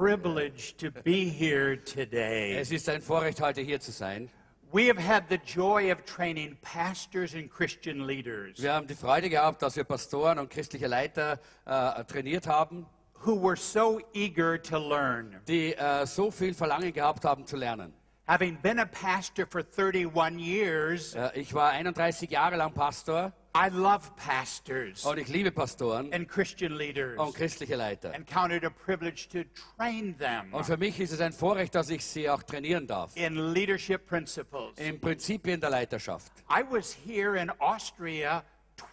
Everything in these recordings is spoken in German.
privilege to be here today. Es ist ein Vorrecht, heute hier zu sein. We have had the joy of training pastors and Christian leaders Wir haben die Freude gehabt, dass wir Pastoren und christliche Leiter äh, trainiert haben, who were so eager to learn. die äh, so viel Verlangen gehabt haben zu lernen. Having been a pastor for 31 years, Äh, ich war 31 Jahre lang Pastor I love pastors und ich liebe Pastoren and Christian leaders und christliche Leiter. and count it a privilege to train them Und für mich ist es ein Vorrecht, dass ich sie auch trainieren darf. in leadership principles. In Prinzipien der Leiterschaft. I was here in Austria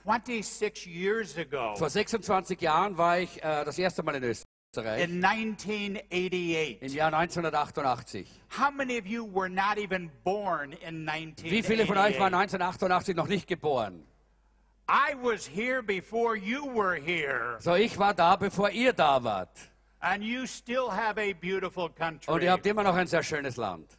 26 years ago Vor 26 Jahren war ich äh, das erste Mal in Österreich, in 1988. im Jahr 1988. How many of you were not even born in Wie viele von euch waren 1988? 1988 noch nicht geboren? I was here before you were here, So, ich war da, bevor ihr da wart. and you still have a beautiful Und country. ihr habt immer noch ein sehr schönes Land.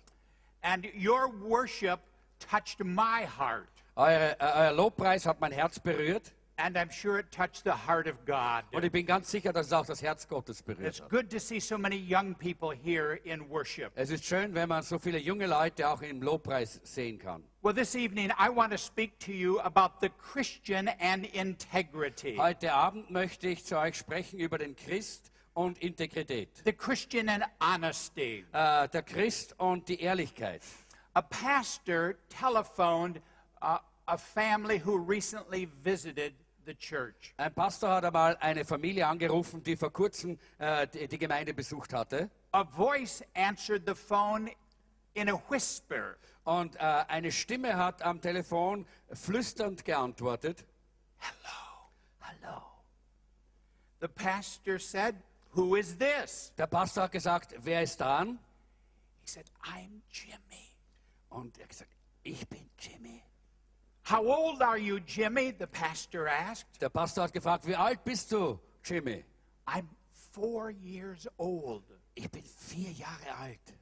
And your worship touched my heart, Eure, äh, euer Lobpreis hat mein Herz berührt. and I'm sure it touched the heart of God. Und ich bin ganz sicher, dass es auch das Herz Gottes berührt It's hat. good to see so many young people here in worship. Es ist schön, wenn man so viele junge Leute auch im Lobpreis sehen kann. Well, this evening I want to speak to you about the Christian and integrity. Heute Abend möchte ich zu euch sprechen über den Christ und Integrität. The Christian and honesty. Äh, der Christ und die Ehrlichkeit. A pastor telephoned uh, a family who recently visited the church. Ein Pastor hat einmal eine Familie angerufen, die vor kurzem äh, die, die Gemeinde besucht hatte. A voice answered the phone in a whisper. Und äh, eine Stimme hat am Telefon flüsternd geantwortet. Hello. Hallo. The pastor said, Who is this? Der Pastor hat gesagt, wer ist dran? He said, I'm Jimmy. Und er hat gesagt, ich bin Jimmy. How old are you, Jimmy? The pastor asked. Der Pastor hat gefragt, wie alt bist du, Jimmy? I'm four years old. Ich bin vier Jahre alt.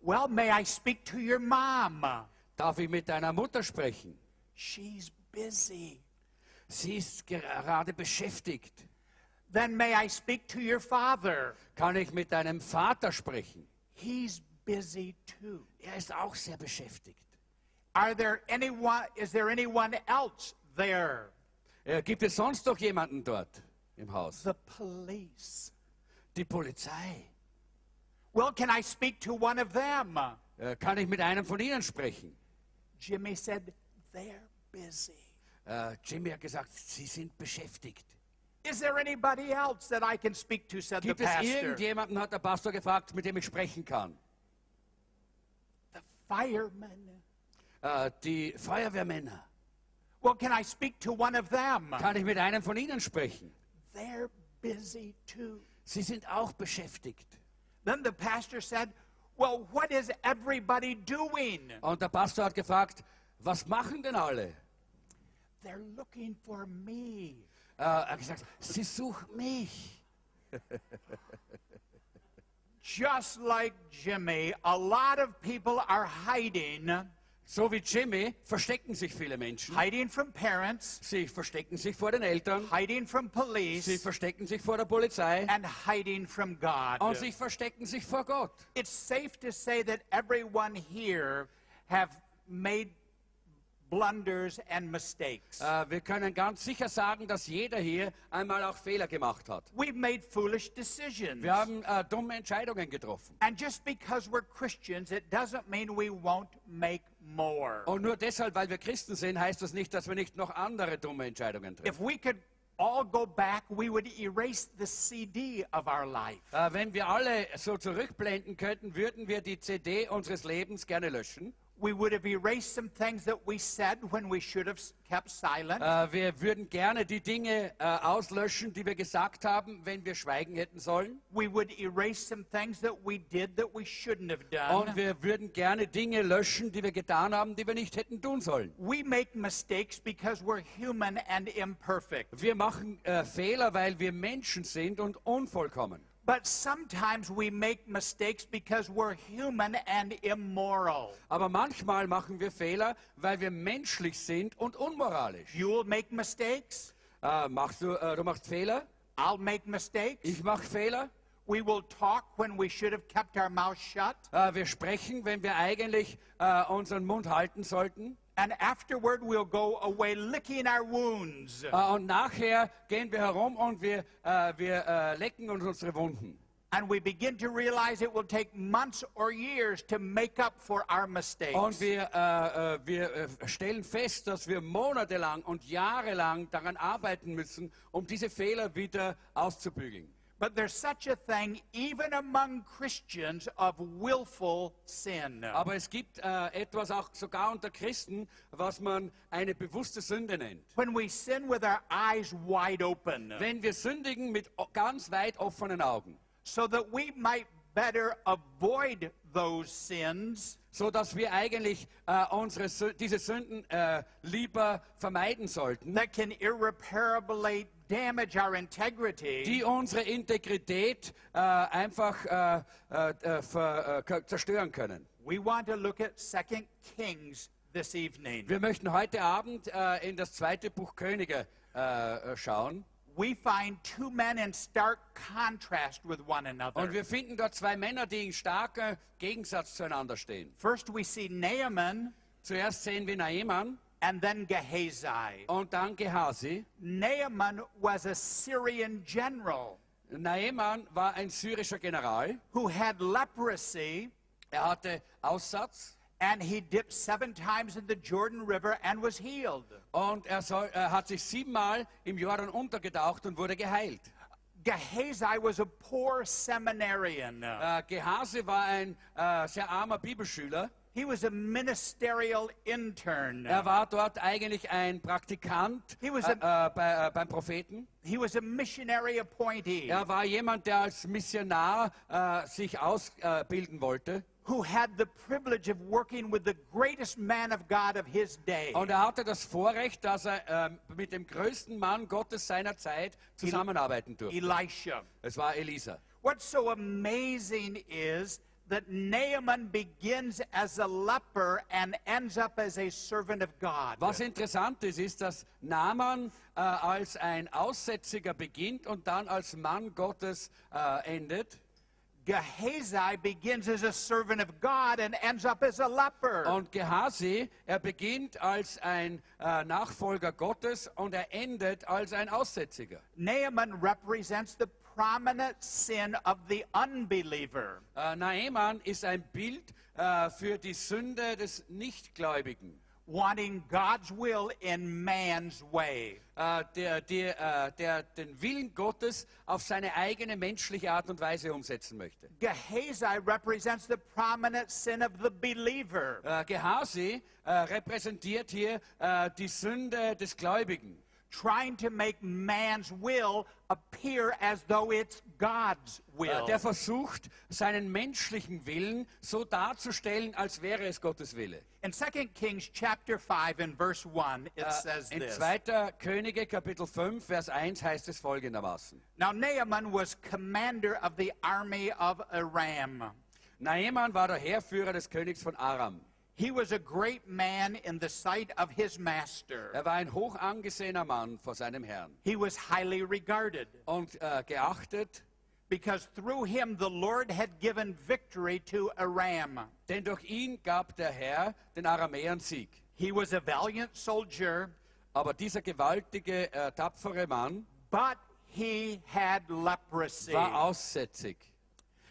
Well, may I speak to your mom? Darf ich mit deiner Mutter sprechen? She's busy. Sie ist gerade beschäftigt. Then may I speak to your father? Kann ich mit deinem Vater sprechen? He's busy too. Er ist auch sehr beschäftigt. Are there anyone is there anyone else there? Äh, gibt es sonst noch jemanden dort im Haus? The police. Die Polizei. Well, can I speak to one of them? Äh, kann ich mit einem von ihnen sprechen? Jimmy said, They're busy. Äh, Jimmy hat gesagt, sie sind beschäftigt. Is there anybody else that I can speak to? said the Gibt es pastor. irgendjemanden, hat der Pastor gefragt, mit dem ich sprechen kann? The firemen. Äh, die Feuerwehrmänner. Well, can I speak to one of them? Kann ich mit einem von ihnen sprechen? They're busy too. Sie sind auch beschäftigt. Then the pastor said, Well, what is everybody doing? Und der Pastor hat gefragt, was machen denn alle? They're looking for me. Äh, er hat gesagt, sie suchen mich. Just like Jimmy, a lot of people are hiding, So wie Jimmy verstecken sich viele Menschen. hiding from parents, Sie verstecken sich vor den Eltern, hiding from sie police, verstecken sich vor der Polizei and hiding from God. und sie verstecken sich vor Gott. It's safe to say that everyone here have made blunders and mistakes. Äh, wir können ganz sicher sagen, dass jeder hier einmal auch Fehler gemacht hat. We've made foolish decisions. Wir haben äh, dumme Entscheidungen getroffen. And just because we're Christians, it doesn't mean we won't make more. Und nur deshalb, weil wir Christen sind, heißt das nicht, dass wir nicht noch andere dumme Entscheidungen treffen. If we could all go back, we would erase the CD of our life. Äh, wenn wir alle so zurückblenden könnten, würden wir die CD unseres Lebens gerne löschen. We would have erased some things that we said when we should have s- kept silent. Äh, wir würden gerne die Dinge äh, auslöschen, die wir gesagt haben, wenn wir schweigen hätten sollen. we would erase some things that we did that we shouldn't have Und wir würden gerne Dinge löschen, die wir getan haben, die wir nicht hätten tun sollen. We make mistakes because we're human and imperfect. Wir machen äh, Fehler, weil wir Menschen sind und unvollkommen. But sometimes we make mistakes because we're human and immoral. Aber manchmal machen wir Fehler, weil wir menschlich sind und unmoralisch. You'll make mistakes. Äh, machst du, äh, du machst Fehler, I'll make mistakes. ich mache Fehler. We will talk when we should have kept our mouth shut. Äh, wir sprechen, wenn wir eigentlich äh, unseren Mund halten sollten. And afterward, we'll go away licking our wounds. Äh, und nachher gehen wir herum und wir, äh, wir äh, lecken uns unsere Wunden. And we begin to realize it will take months or years to make up for our mistakes. Und wir, äh, wir stellen fest, dass wir monatelang und jahrelang daran arbeiten müssen, um diese Fehler wieder auszubügeln. But there's such a thing, even among Christians, of willful sin. Aber es gibt äh, etwas auch sogar unter Christen, was man eine bewusste Sünde nennt. When we sin with our eyes wide open, Wenn wir sündigen mit ganz weit offenen Augen, so that we might better avoid those sins, so dass wir eigentlich äh, unsere, diese Sünden äh, lieber vermeiden sollten, that can irreparably die unsere Integrität äh, einfach äh, äh, äh, ver, äh, zerstören können. we want to look at 2 Kings this evening. Wir möchten heute Abend in das zweite Buch Könige schauen. We find two men in stark contrast with one Und another. wir finden dort zwei Männer, die in starker Gegensatz zueinander stehen. First, we see Naaman Zuerst sehen wir Naaman and then Gehazi. und dann Gehasi. Naaman was a Syrian general Naaman war ein syrischer General. who had leprosy, Er hatte Aussatz and he dipped seven times in the Jordan River and was healed. und er, soll, er hat sich siebenmal im Jordan untergetaucht und wurde geheilt. Gehazi was a poor seminarian. Äh, Gehasi war ein äh, sehr armer Bibelschüler. He was a ministerial intern. Er war dort eigentlich ein Praktikant He was äh, äh, bei, äh, beim Propheten. He was a missionary appointee Er war jemand, der als Missionar äh, sich ausbilden wollte. who had the privilege of working with the greatest man of God of his day. Und er hatte das Vorrecht, dass er ähm, mit dem größten Mann Gottes seiner Zeit zusammenarbeiten durfte. Elisha. Es war Elisa. What's so amazing is that Naaman begins as a leper and ends up as a servant of God. Was interessant ist, ist, dass Naaman äh, als ein Aussätziger beginnt und dann als Mann Gottes äh, endet. Gehazi begins as a servant of God and ends up as a leper. Und Gehasi, er beginnt als ein äh, Nachfolger Gottes und er endet als ein Aussätziger. Naaman represents the prominent sin of the unbeliever. Äh, Naaman ist ein Bild äh, für die Sünde des Nichtgläubigen. wanting God's will in man's way. äh, der, der, der den Willen Gottes auf seine eigene menschliche Art und Weise umsetzen möchte. Gehazi represents the prominent sin of the believer. Gehasi äh, repräsentiert hier die Sünde des Gläubigen, trying to make man's will appear as though it's God's will. äh, der versucht, seinen menschlichen Willen so darzustellen, als wäre es Gottes Wille. In 2 Kings chapter 5 and verse 1, it Äh, says in this. 2. Könige Kapitel 5, Vers 1 heißt es folgendermaßen. Now Naaman was commander of the army of Aram. Naaman war der Heerführer des Königs von Aram. He was a great man in the sight of his master. Er war ein hoch angesehener Mann vor seinem Herrn He was highly regarded und äh, geachtet because through him the Lord had given victory to Aram. Denn durch ihn gab der Herr den Aramäern Sieg. He was a valiant soldier, Aber dieser gewaltige, äh, tapfere Mann but he had leprosy. war aussätzig.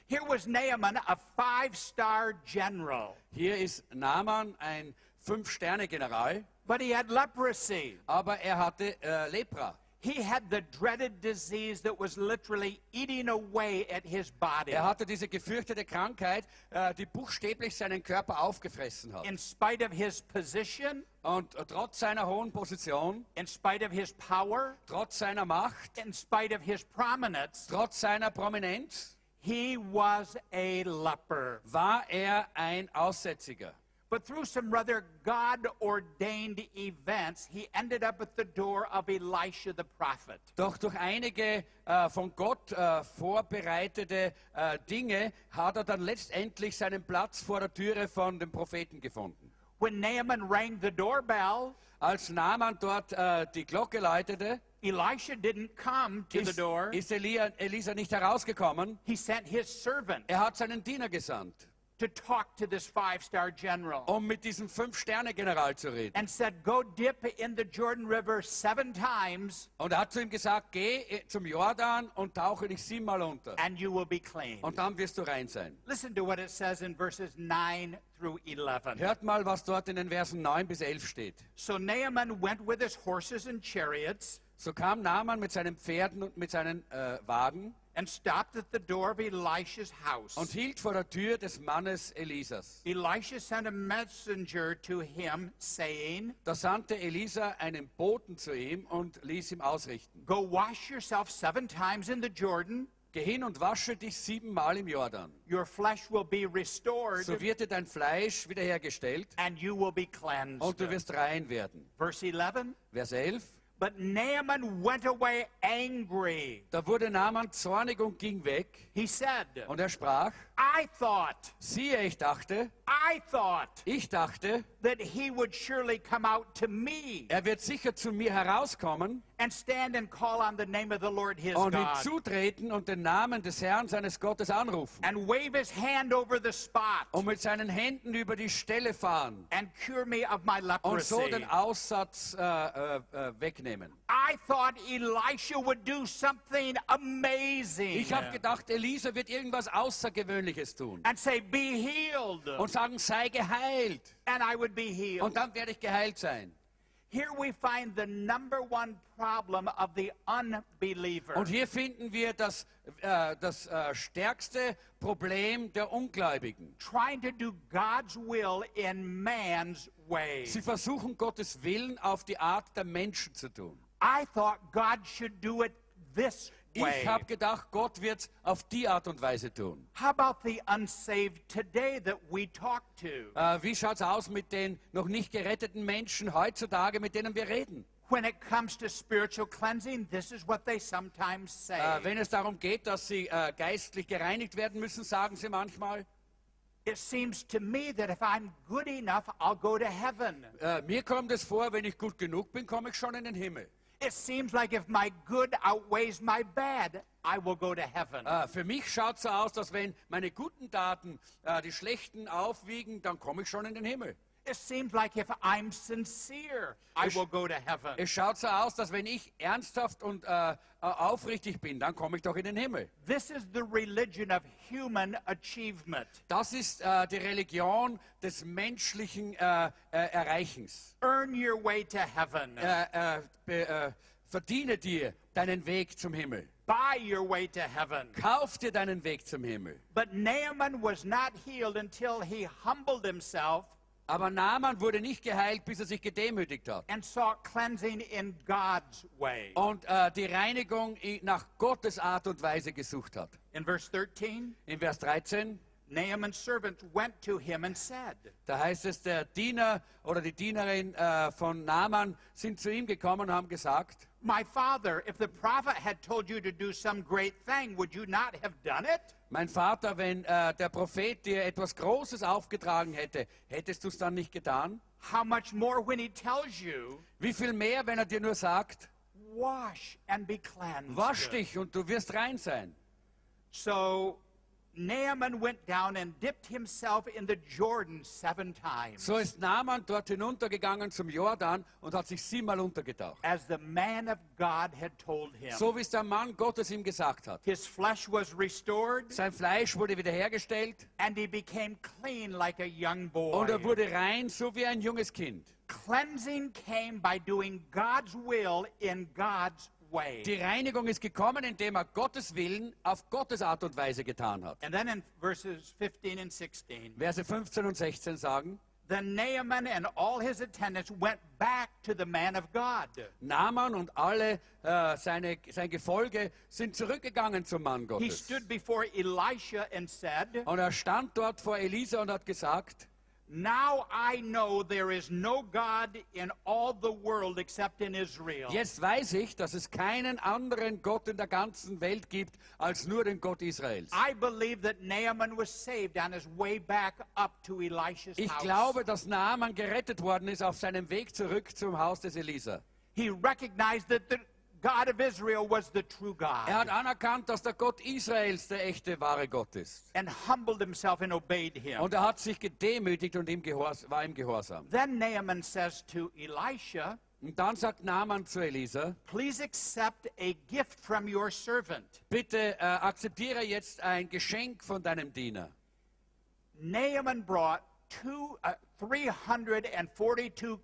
Here was Naaman, a five star general, Hier ist Naaman ein Fünf-Sterne-General, but he had leprosy. aber er hatte äh, Lepra. He had the dreaded disease that was literally eating away at his body. Er hatte diese gefürchtete Krankheit, äh, die buchstäblich seinen Körper aufgefressen hat. In spite of his position, Und äh, trotz seiner hohen Position, in spite of his power, trotz seiner Macht, in spite of his prominence, trotz seiner Prominenz, he was a leper. war er ein Aussätziger. But through some rather God ordained events, he ended up at the door of Elisha the prophet. Doch durch einige äh, von Gott äh, vorbereitete äh, Dinge hat er dann letztendlich seinen Platz vor der Türe von dem Propheten gefunden. When Naaman rang the doorbell, Als Naaman dort die Glocke läutete, Elisha didn't come to the ist, door. ist Elia, Elisa nicht herausgekommen. He sent his servant Er hat seinen Diener gesandt, to talk to this five star general um mit diesem Fünf-Sterne-General zu reden. and said, Go dip in the Jordan River seven times Und er hat zu ihm gesagt, geh äh, zum Jordan und tauche dich siebenmal unter. and you will be clean. Und dann wirst du rein sein. Listen to what it says in verses 9 through 11. Hört mal, was dort in den Versen 9 bis 11 steht. So Naaman went with his horses and chariots So kam Naaman mit seinen Pferden und mit seinen äh, Wagen and stopped at the door of Elisha's house. und hielt vor der Tür des Mannes Elisas. Elisha sent a messenger to him, saying, Da sandte Elisa einen Boten zu ihm und ließ ihm ausrichten. Go wash yourself seven times in the Jordan. Geh hin und wasche dich siebenmal im Jordan. Your flesh will be restored, So wird dir dein Fleisch wiederhergestellt and you will be cleansed. und du wirst rein werden. Verse 11 Vers 11. But Naaman went away angry. Da wurde Naaman zornig und ging weg. He said, Und er sprach, I thought, siehe, ich dachte, I thought ich dachte, that he would surely come out to me er wird sicher zu mir herauskommen and stand and call on the name of the Lord his und God hinzutreten und den Namen des Herrn seines Gottes anrufen and wave his hand over the spot und mit seinen Händen über die Stelle fahren and cure me of my und so leprosy. den Aussatz äh, äh, äh, wegnehmen. I thought Elisha would do something amazing Ich habe gedacht, Elisa wird irgendwas Außergewöhnliches tun and say, Be healed, und sagen, sei geheilt. and I would be healed. Und dann werde ich geheilt sein. Here we find the number one problem of the unbeliever. Und hier finden wir das, äh, das äh, stärkste Problem der Ungläubigen. trying to do God's will in man's way. Sie versuchen Gottes Willen auf die Art der Menschen zu tun. I thought God should do it this way. Ich habe gedacht, Gott wird es auf die Art und Weise tun. How about the unsaved today that we talk to? Äh, wie schaut es aus mit den noch nicht geretteten Menschen heutzutage, mit denen wir reden? When it comes to spiritual cleansing, this is what they sometimes say. Äh, wenn es darum geht, dass sie äh, geistlich gereinigt werden müssen, sagen sie manchmal, it seems to me that if I'm good enough, I'll go to heaven. äh, mir kommt es vor, wenn ich gut genug bin, komme ich schon in den Himmel. It seems like if my good outweighs my bad, I will go to heaven. Äh, für mich schaut so aus, dass wenn meine guten Taten äh, die schlechten aufwiegen, dann komme ich schon in den Himmel. It seems like if I'm sincere, I will go to heaven. Es schaut so aus, dass wenn ich ernsthaft und äh, äh, aufrichtig bin, dann komme ich doch in den Himmel. This is the religion of human achievement. Das ist äh, die Religion des menschlichen äh, äh, Erreichens. Earn your way to heaven. Äh, be, verdiene dir deinen Weg zum Himmel. Buy your way to heaven. Kauf dir deinen Weg zum Himmel. But Naaman was not healed until he humbled himself Aber Naaman wurde nicht geheilt, bis er sich gedemütigt hat. and sought cleansing in God's way. Und äh, die Reinigung nach Gottes Art und Weise gesucht hat. In verse 13, In Vers 13, Naaman's servant went to him and said, da heißt es, der Diener oder die Dienerin äh, von Naaman sind zu ihm gekommen und haben gesagt, My father, if the prophet had told you to do some great thing, would you not have done it? mein Vater, wenn äh, der Prophet dir etwas Großes aufgetragen hätte, hättest du es dann nicht getan? How much more when he tells you, Wie viel mehr, wenn er dir nur sagt, wash and be cleansed? wasch dich und du wirst rein sein. So Naaman went down and dipped himself in the Jordan seven times. So ist Naaman dort hinuntergegangen zum Jordan und hat sich siebenmal untergetaucht. as the man of God had told him. So wie es der Mann Gottes ihm gesagt hat. His flesh was restored, Sein Fleisch wurde wiederhergestellt and he became clean like a young boy. und er wurde rein, so wie ein junges Kind. Cleansing came by doing God's will in God's way. Die Reinigung ist gekommen, indem er Gottes Willen auf Gottes Art und Weise getan hat. And then in verses 15 and 16, Verse 15 und 16 sagen, then Naaman and all his attendants went back to the man of God. Naaman und alle äh, seine, sein Gefolge sind zurückgegangen zum Mann He Gottes. stood before Elisha and said, Und er stand dort vor Elisa und hat gesagt, Now I know there is no God in all the world except in Israel. jetzt weiß ich, dass es keinen anderen Gott in der ganzen Welt gibt, als nur den Gott Israels. I believe that Naaman was saved on his way back up to Elisha's Ich house. glaube, dass Naaman gerettet worden ist auf seinem Weg zurück zum Haus des Elisa. he recognized that the, God of Israel was the true Er hat God anerkannt, dass der Gott Israels der echte, wahre Gott ist. and humbled himself and obeyed him. Und er hat sich gedemütigt und ihm war ihm gehorsam. Then Naaman says to Elisha, Und dann sagt Naaman zu Elisa, Please accept a gift from your servant. bitte äh, akzeptiere jetzt ein Geschenk von deinem Diener. Naaman brought two, uh, 342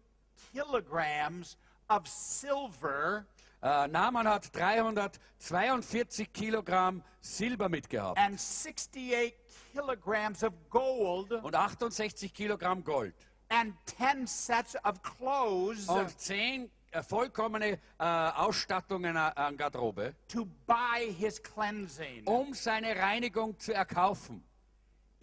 kilograms of silver Äh, Naaman hat 342 Kilogramm Silber mitgehabt. And 68 kilograms of gold. Und 68 Kilogramm Gold. And 10 sets of clothes. Und 10 äh, vollkommene äh, Ausstattungen a- an Garderobe, to buy his cleansing. um seine Reinigung zu erkaufen.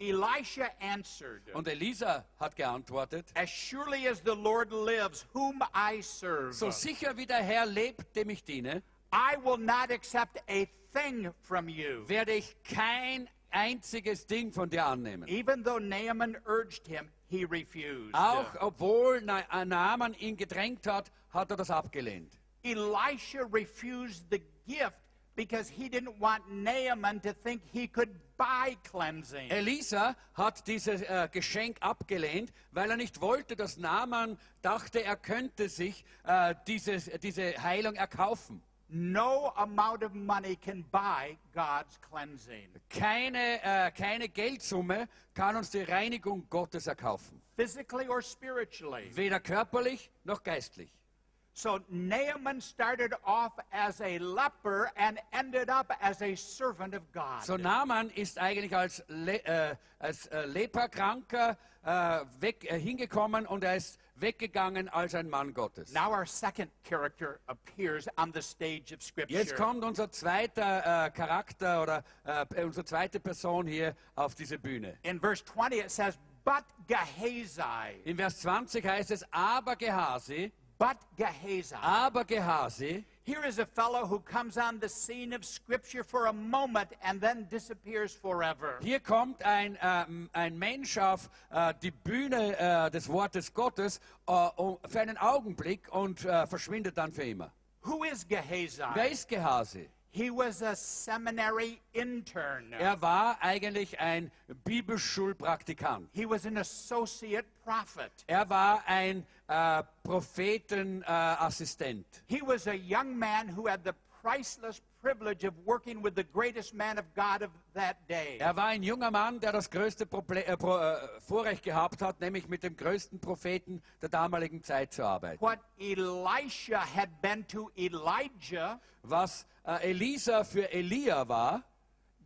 Elisha answered, Und Elisa hat geantwortet, As surely as the Lord lives, whom I serve, so sicher wie der Herr lebt, dem ich diene, I will not accept a thing from you. werde ich kein einziges Ding von dir annehmen. Even though Naaman urged him, he refused. Auch obwohl äh, Naaman ihn gedrängt hat, hat er das abgelehnt. Elisha refused the gift because he didn't want Naaman to think he could buy cleansing. Elisa hat dieses äh, Geschenk abgelehnt, weil er nicht wollte, dass Naaman dachte, er könnte sich äh, dieses, diese Heilung erkaufen. No amount of money can buy God's cleansing. Keine, äh, keine Geldsumme kann uns die Reinigung Gottes erkaufen. physically or spiritually. Weder körperlich noch geistlich. So Naaman started off as a leper and ended up as a servant of God. So Naaman ist eigentlich als, Le äh, als äh, Leperkranker äh, weg, äh, hingekommen und er ist weggegangen als ein Mann Gottes. now our second character appears on the stage of Scripture. Jetzt kommt unser zweiter äh, Charakter oder äh, unsere zweite Person hier auf diese Bühne. In verse 20 it says, But Gehazi, In Vers 20 heißt es, aber Gehasi, but Gehazi. aber Gehasi, Here is a fellow who comes on the scene of Scripture for a moment and then disappears forever. hier kommt ein, ähm, ein Mensch auf äh, die Bühne äh, des Wortes Gottes äh, für einen Augenblick und äh, verschwindet dann für immer. Who is Gehazi? Wer ist Gehasi? He was a seminary intern. Er war eigentlich ein Bibelschulpraktikant. He was an associate prophet. Er war ein äh, Prophetenassistent. He was a young man who had the priceless privilege of working with the greatest man of God of that day. er war ein junger Mann, der das größte Proble äh, Pro äh, Vorrecht gehabt hat, nämlich mit dem größten Propheten der damaligen Zeit zu arbeiten. What Elisha had been to Elijah, Was äh, Elisa für Elia war,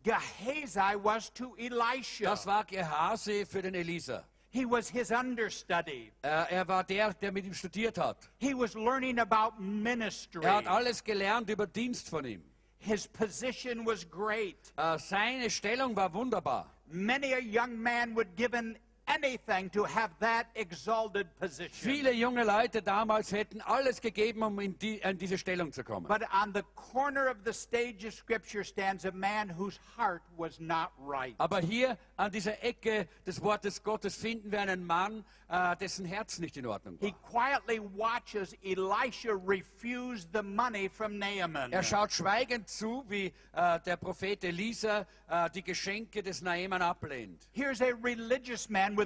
Gehazi was to Elisha. das war Gehasi für den Elisa. He was his understudy. Äh, er war der, der mit ihm studiert hat. He was learning about ministry. Er hat alles gelernt über Dienst von ihm. His position was great. Äh, seine Stellung war wunderbar. Many a young man would given anything to have that exalted position. Viele junge Leute damals hätten alles gegeben, um in, die, in diese Stellung zu kommen. But on the corner of the stage of Scripture stands a man whose heart was not right. Aber hier an dieser Ecke des Wortes Gottes finden wir einen Mann, äh, dessen Herz nicht in Ordnung He war. quietly watches Elisha refuse the money from Naaman. Er schaut schweigend zu, wie äh, der Prophet Elisa äh, die Geschenke des Naaman ablehnt. Here's a religious man with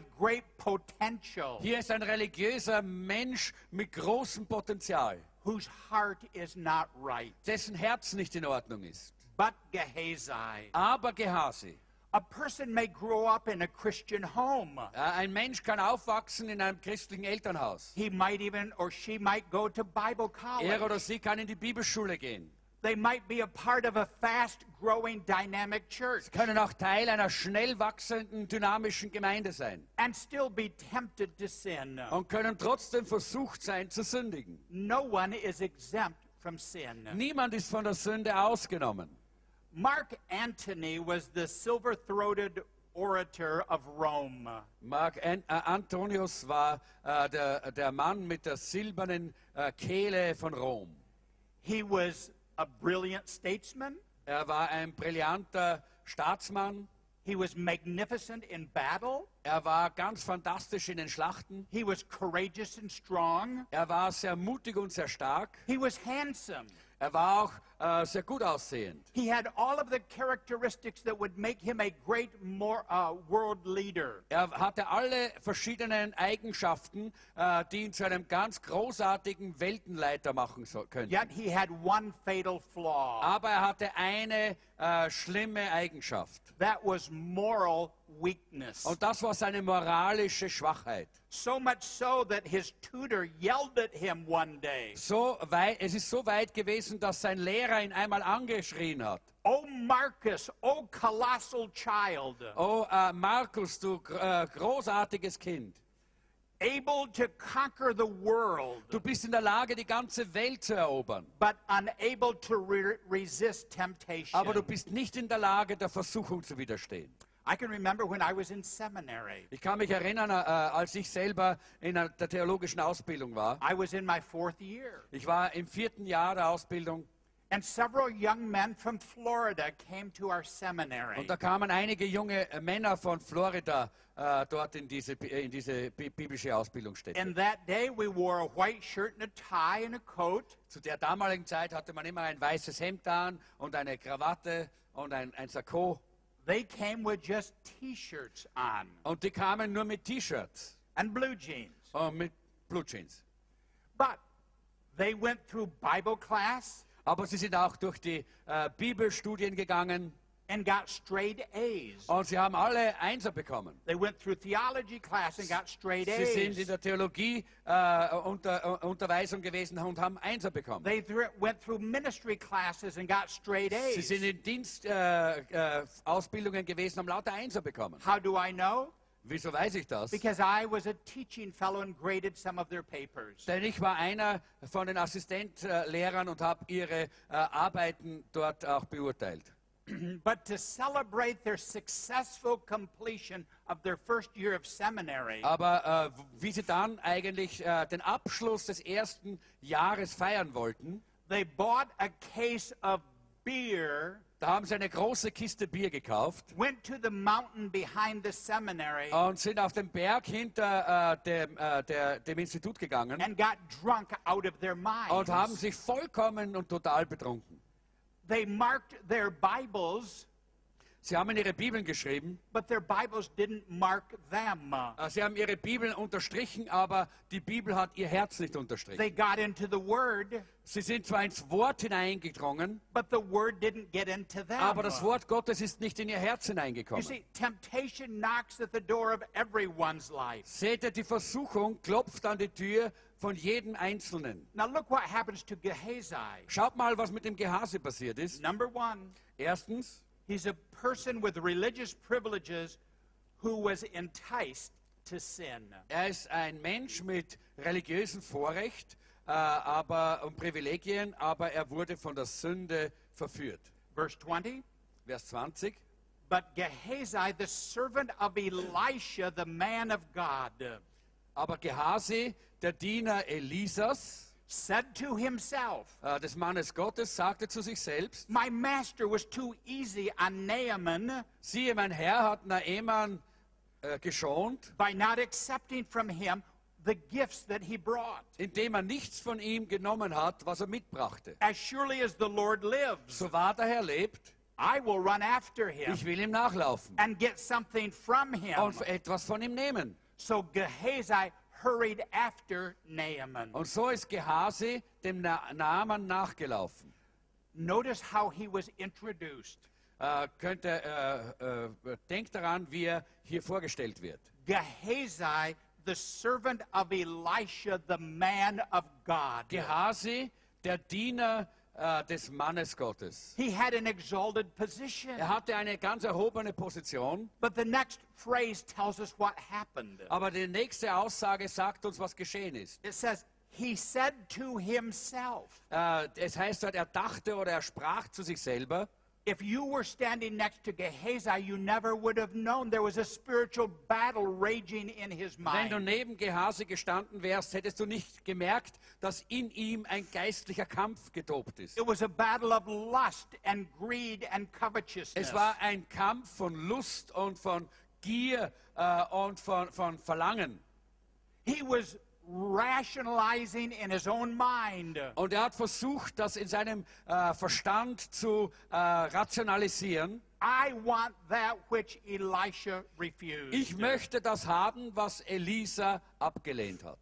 Hier ist ein religiöser Mensch mit großem Potenzial, whose heart is not right. dessen Herz nicht in Ordnung ist. But Gehazi, Aber Gehasi, a person may grow up in a Christian home. äh, ein Mensch kann aufwachsen in einem christlichen Elternhaus. He might even or she might go to Bible Er college. oder sie kann in die Bibelschule gehen. They might be a part of a fast growing dynamic church können auch Teil einer schnell wachsenden, dynamischen Gemeinde sein and still be tempted to sin. und können trotzdem versucht sein zu sündigen. No one is exempt from sin. Niemand ist von der Sünde ausgenommen. Mark Antony was the silver throated orator of Rome. Mark An äh, Antonius war äh, der, der Mann mit der silbernen äh, Kehle von Rom. He was a brilliant statesman. Er war ein brillanter Staatsmann. He was magnificent in battle. Er war ganz fantastisch in den Schlachten. He was courageous and strong. Er war sehr mutig und sehr stark. He was handsome. Er war auch äh, sehr gut aussehend. He had all of the characteristics that would make him a great more, uh, world leader. Er hatte alle verschiedenen Eigenschaften, äh, die ihn zu einem ganz großartigen Weltenleiter machen so könnten. Yet he had one fatal flaw. Aber er hatte eine äh, schlimme Eigenschaft. That was moral weakness. Und das war seine moralische Schwachheit. So much so that his tutor yelled at him one day, So weit, es ist so weit gewesen, dass sein Lehrer ihn einmal angeschrien hat. Oh, Marcus, oh, colossal child, Oh, äh, Markus, du äh, großartiges Kind. able to conquer the world, Du bist in der Lage, die ganze Welt zu erobern. but unable to re- resist temptation. Aber du bist nicht in der Lage, der Versuchung zu widerstehen. I can remember when I was in seminary. Ich kann mich erinnern, äh, als ich selber in der theologischen Ausbildung war. I was in my fourth year. Ich war im vierten Jahr der Ausbildung And several young men from Florida came to our seminary. und da kamen einige junge äh, Männer von Florida äh, dort in diese, äh, in diese bi- biblische Ausbildungsstätte. And that day we wore a white shirt and a tie and a coat. Zu der damaligen Zeit hatte man immer ein weißes Hemd an und eine Krawatte und ein, ein Sakko. They came with just t-shirts on Und die kamen nur mit T-Shirts and blue jeans. und mit Blue Jeans. But they went through Bible class Aber sie sind auch durch die äh, Bibelstudien gegangen and got straight A's. und sie haben alle Einser bekommen. They went through theology class and got straight Sie sind in A's. der Theologie äh, unter, äh, Unterweisung gewesen und haben Einser bekommen. They thr- went through ministry classes and got straight Sie A's. sind in Dienstausbildungen äh, Ausbildungen gewesen, haben lauter Einser bekommen. How do I know? Wieso weiß ich das? Because I was a teaching fellow and graded some of their papers. Denn ich war einer von den Assistentlehrern und habe ihre äh, Arbeiten dort auch beurteilt. But to celebrate their successful completion of their first year of seminary, Aber äh, wie sie dann eigentlich äh, den Abschluss des ersten Jahres feiern wollten, they bought a case of beer, da haben sie eine große Kiste Bier gekauft. Went to the mountain behind the seminary, und sind auf den Berg hinter äh, dem, äh, der, dem Institut gegangen. And got drunk out of their und haben minds. sich vollkommen und total betrunken. They marked their Bibles, Sie haben in ihre Bibeln geschrieben, but their Bibles didn't mark them. äh, sie haben ihre Bibeln unterstrichen, aber die Bibel hat ihr Herz nicht unterstrichen. They got into the Word, Sie sind zwar ins Wort hineingedrungen, but the Word didn't get into them. aber das Wort Gottes ist nicht in ihr Herz You hineingekommen. see, temptation knocks at the door of everyone's life. Seht ihr, die Versuchung klopft an die Tür von jedem Einzelnen. Now look what happens to Gehazi. Schaut mal, was mit dem Gehase passiert ist. Number one, Erstens, he's a person with religious privileges who was enticed to sin. er ist ein Mensch mit religiösem Vorrecht äh, aber, und Privilegien, aber er wurde von der Sünde verführt. Verse 20. Vers 20. But Gehazi, the servant of Elisha, the man of God, Aber Gehasi, der Diener Elisas, said to himself, äh, des Mannes Gottes, sagte zu sich selbst, My master was too easy on Naaman siehe, mein Herr hat Naeman äh, geschont, by not accepting from him the gifts that he brought. indem er nichts von ihm genommen hat, was er mitbrachte. As surely as the Lord lives, So wahr der Herr lebt, I will run after him ich will ihm nachlaufen and get something from him. und etwas von ihm nehmen. So Gehazi hurried after Naaman. Und so ist Gehasi dem Na Naaman nachgelaufen. Notice how he was introduced. Äh, könnt ihr, äh, äh, denkt daran, wie er hier vorgestellt wird. Gehazi, the servant of Elisha, the man of God. Gehasi, der Diener äh, des Mannes Gottes. He had an exalted position. Er hatte eine ganz erhobene Position, But the next phrase tells us what happened. aber die nächste Aussage sagt uns, was geschehen ist. It says, He said to himself, Äh, es heißt dort, er dachte oder er sprach zu sich selber, If you were standing next to Gehazi, you never would have known there was a spiritual battle raging in his wenn du mind. neben Gehasi gestanden wärst, hättest du nicht gemerkt, dass in ihm ein geistlicher Kampf getobt ist. It was a battle of lust and greed and covetousness. Es war ein Kampf von Lust und von Gier äh, und von, von Verlangen. He was rationalizing in his own mind. Und er hat versucht, das in seinem äh, Verstand zu äh, rationalisieren. I want that which Elisha refused. Ich möchte das haben, was Elisa abgelehnt hat.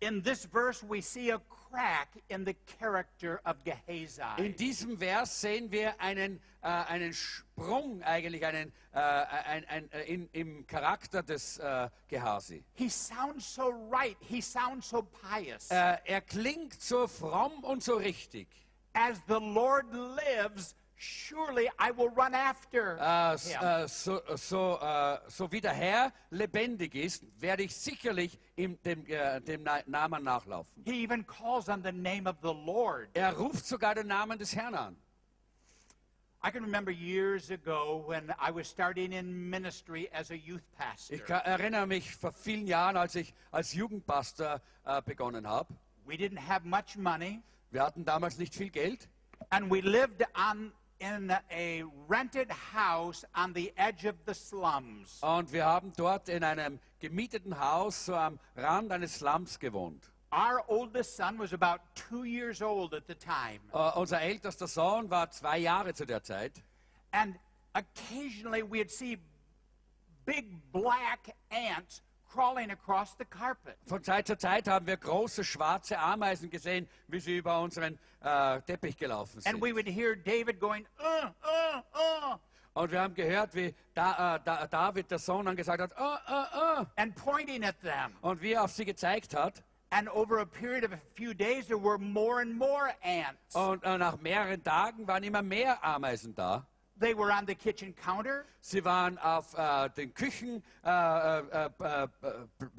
In this verse, we see a crack in the character of Gehazi. In diesem Vers sehen wir einen, äh, einen Sprung, eigentlich einen, äh, ein, ein, äh, in, im Charakter des äh, Gehasi. He sounds so right. He sounds so pious. Äh, er klingt so fromm und so richtig. As the Lord lives, surely I will run after Äh, s- him. äh, so, so, äh, so wie der Herr lebendig ist, werde ich sicherlich ihm, dem, dem Na Namen nachlaufen. He even calls on the name of the Lord. Er ruft sogar den Namen des Herrn an. I can remember years ago when I was starting in ministry as a youth pastor. Ich erinnere mich vor vielen Jahren, als ich als Jugendpastor begonnen habe. We didn't have much money, Wir hatten damals nicht viel Geld and we lived on in a rented house on the edge of the slums. und wir haben dort in einem gemieteten Haus so am Rand eines Slums gewohnt. Our oldest son was about two years old at the time, Äh, unser ältester Sohn war zwei Jahre zu der Zeit. and occasionally we'd see big black ants crawling across the carpet. Von Zeit zu Zeit haben wir große schwarze Ameisen gesehen, wie sie über unseren äh, Teppich gelaufen And we sind. would hear David going, uh, uh, uh, Und wir haben gehört, wie da, äh, da, David, der Sohn, dann gesagt hat, oh, oh, oh, and pointing at them. und wie er auf sie gezeigt hat. And over a period of a few days, there were more and more ants. Und äh, nach mehreren Tagen waren immer mehr Ameisen da. They were on the kitchen counter. Sie waren auf äh, den Küchenplatten. Äh, äh, äh,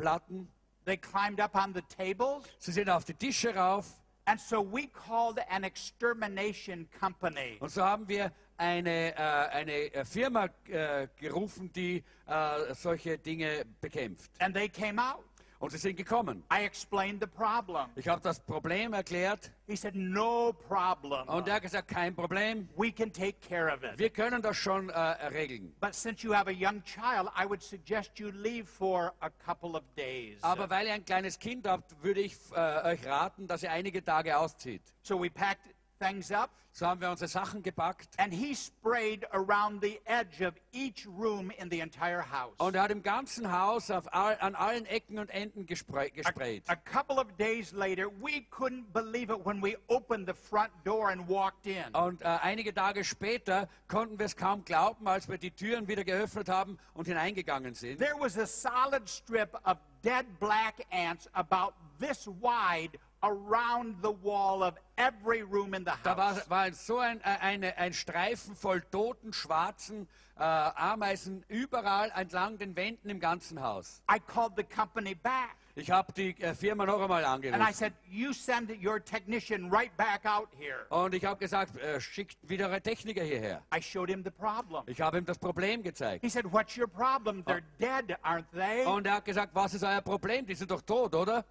äh, They climbed up on the tables. Sie sind auf die Tische rauf. And so we called an extermination company. Und so haben wir eine, äh, eine Firma äh, gerufen, die äh, solche Dinge bekämpft. And they came out. Und sie sind gekommen. I explained the problem. Ich habe das Problem erklärt He said, No problem. und er hat gesagt, kein Problem, We can take care of it. wir können das schon äh, regeln. But since you have a young child, I would suggest you leave for a couple of days. Aber weil ihr ein kleines Kind habt, würde ich äh, euch raten, dass ihr einige Tage auszieht. So we packed things up, So haben wir unsere Sachen gepackt and he sprayed around the edge of each room in the entire house. und er hat im ganzen Haus auf all, an allen Ecken und Enden gespray, gesprayt. A couple of days later, we couldn't believe it when we opened the front door and walked in. Und äh, einige Tage später konnten wir es kaum glauben, als wir die Türen wieder geöffnet haben und hineingegangen sind. There was a solid strip of dead black ants about this wide around the wall of every room in the Da war, house. war so ein, äh, eine, ein Streifen voll toten, schwarzen äh, Ameisen überall entlang den Wänden im ganzen Haus. I called the company back Ich habe die äh, Firma noch einmal and I angerufen. said, You send your technician right back out here. Und ich habe gesagt, äh, schickt wieder eure Techniker hierher. I showed him the problem. Ich habe ihm das Problem gezeigt. He said, What's your problem? They're dead, aren't they? Und er hat gesagt, was ist euer Problem? Die sind doch tot, oder?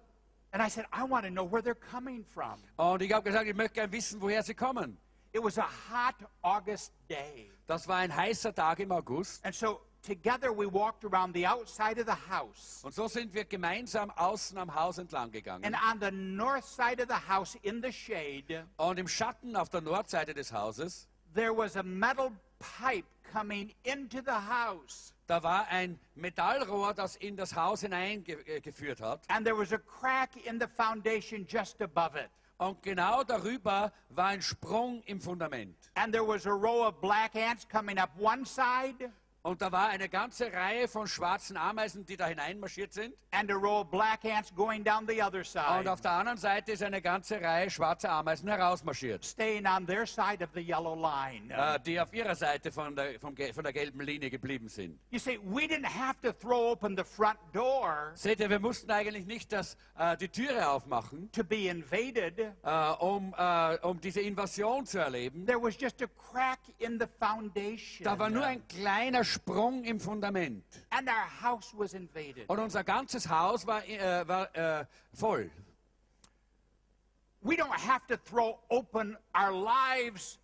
And I said, I want to know where they're coming from. Und ich habe gesagt, ich möchte gerne wissen, woher sie kommen. It was a hot August day. Das war ein heißer Tag im August. And so together we walked around the outside of the house. Und so sind wir gemeinsam außen am Haus entlang gegangen. And on the north side of the house, in the shade, Und im Schatten auf der Nordseite des Hauses, there was a metal pipe coming into the house. da war ein Metallrohr, das in das Haus hineingeführt hat. And there was a crack in the foundation just above it. Und genau darüber war ein Sprung im Fundament. And there was a row of black ants coming up one side Und da war eine ganze Reihe von schwarzen Ameisen, die da hineinmarschiert sind. and a row of black ants going down the other Und side, auf der anderen Seite ist eine ganze Reihe schwarzer Ameisen herausmarschiert, staying on their side of the yellow line. äh, die auf ihrer Seite von der, vom, von der gelben Linie geblieben sind. You see, we didn't have to throw open the front door Seht ihr, wir mussten eigentlich nicht das, äh, die Türe aufmachen, to be invaded. äh, um, um diese Invasion zu erleben. There was just a crack in the foundation. Da war nur ein kleiner Sprung im Fundament. and our house was invaded. Und unser ganzes Haus war, äh, war äh, voll. We don't have to throw open our lives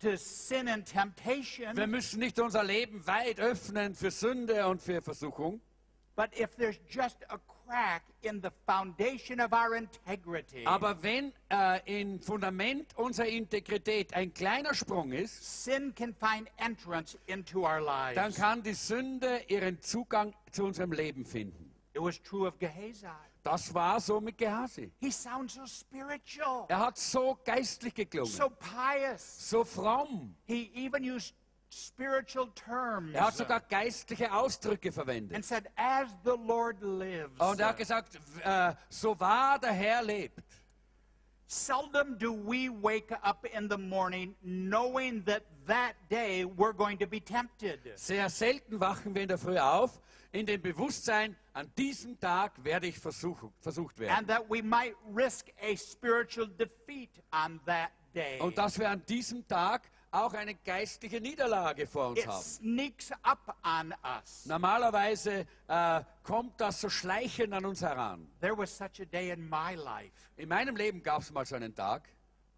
to sin and temptation. Wir müssen nicht unser Leben weit öffnen für Sünde und für Versuchung. But if there's just a crack in the foundation of our integrity, Aber wenn äh, im Fundament unserer Integrität ein kleiner Sprung ist, sin can find entrance into our dann kann die Sünde ihren Zugang zu unserem Leben finden. It was true of Gehazi. Das war so mit Gehasi. He sounds so spiritual, Er hat so geistlich geklungen, so pious. so fromm. He even used spiritual terms Er hat sogar geistliche Ausdrücke verwendet. and said, As the Lord lives. Und er hat gesagt, äh, so wahr der Herr lebt. Seldom do we wake up in the morning knowing that that day we're going to be tempted. Sehr selten wachen wir in der Früh auf, in dem Bewusstsein, an diesem Tag werde ich versuch, versucht werden. And that we might risk a spiritual defeat on that day. Und dass wir an diesem Tag auch eine geistliche Niederlage vor uns It haben. sneaks up on us. Normalerweise äh, kommt das so schleichend an uns heran. There was such a day in my life. In meinem Leben gab es mal so einen Tag.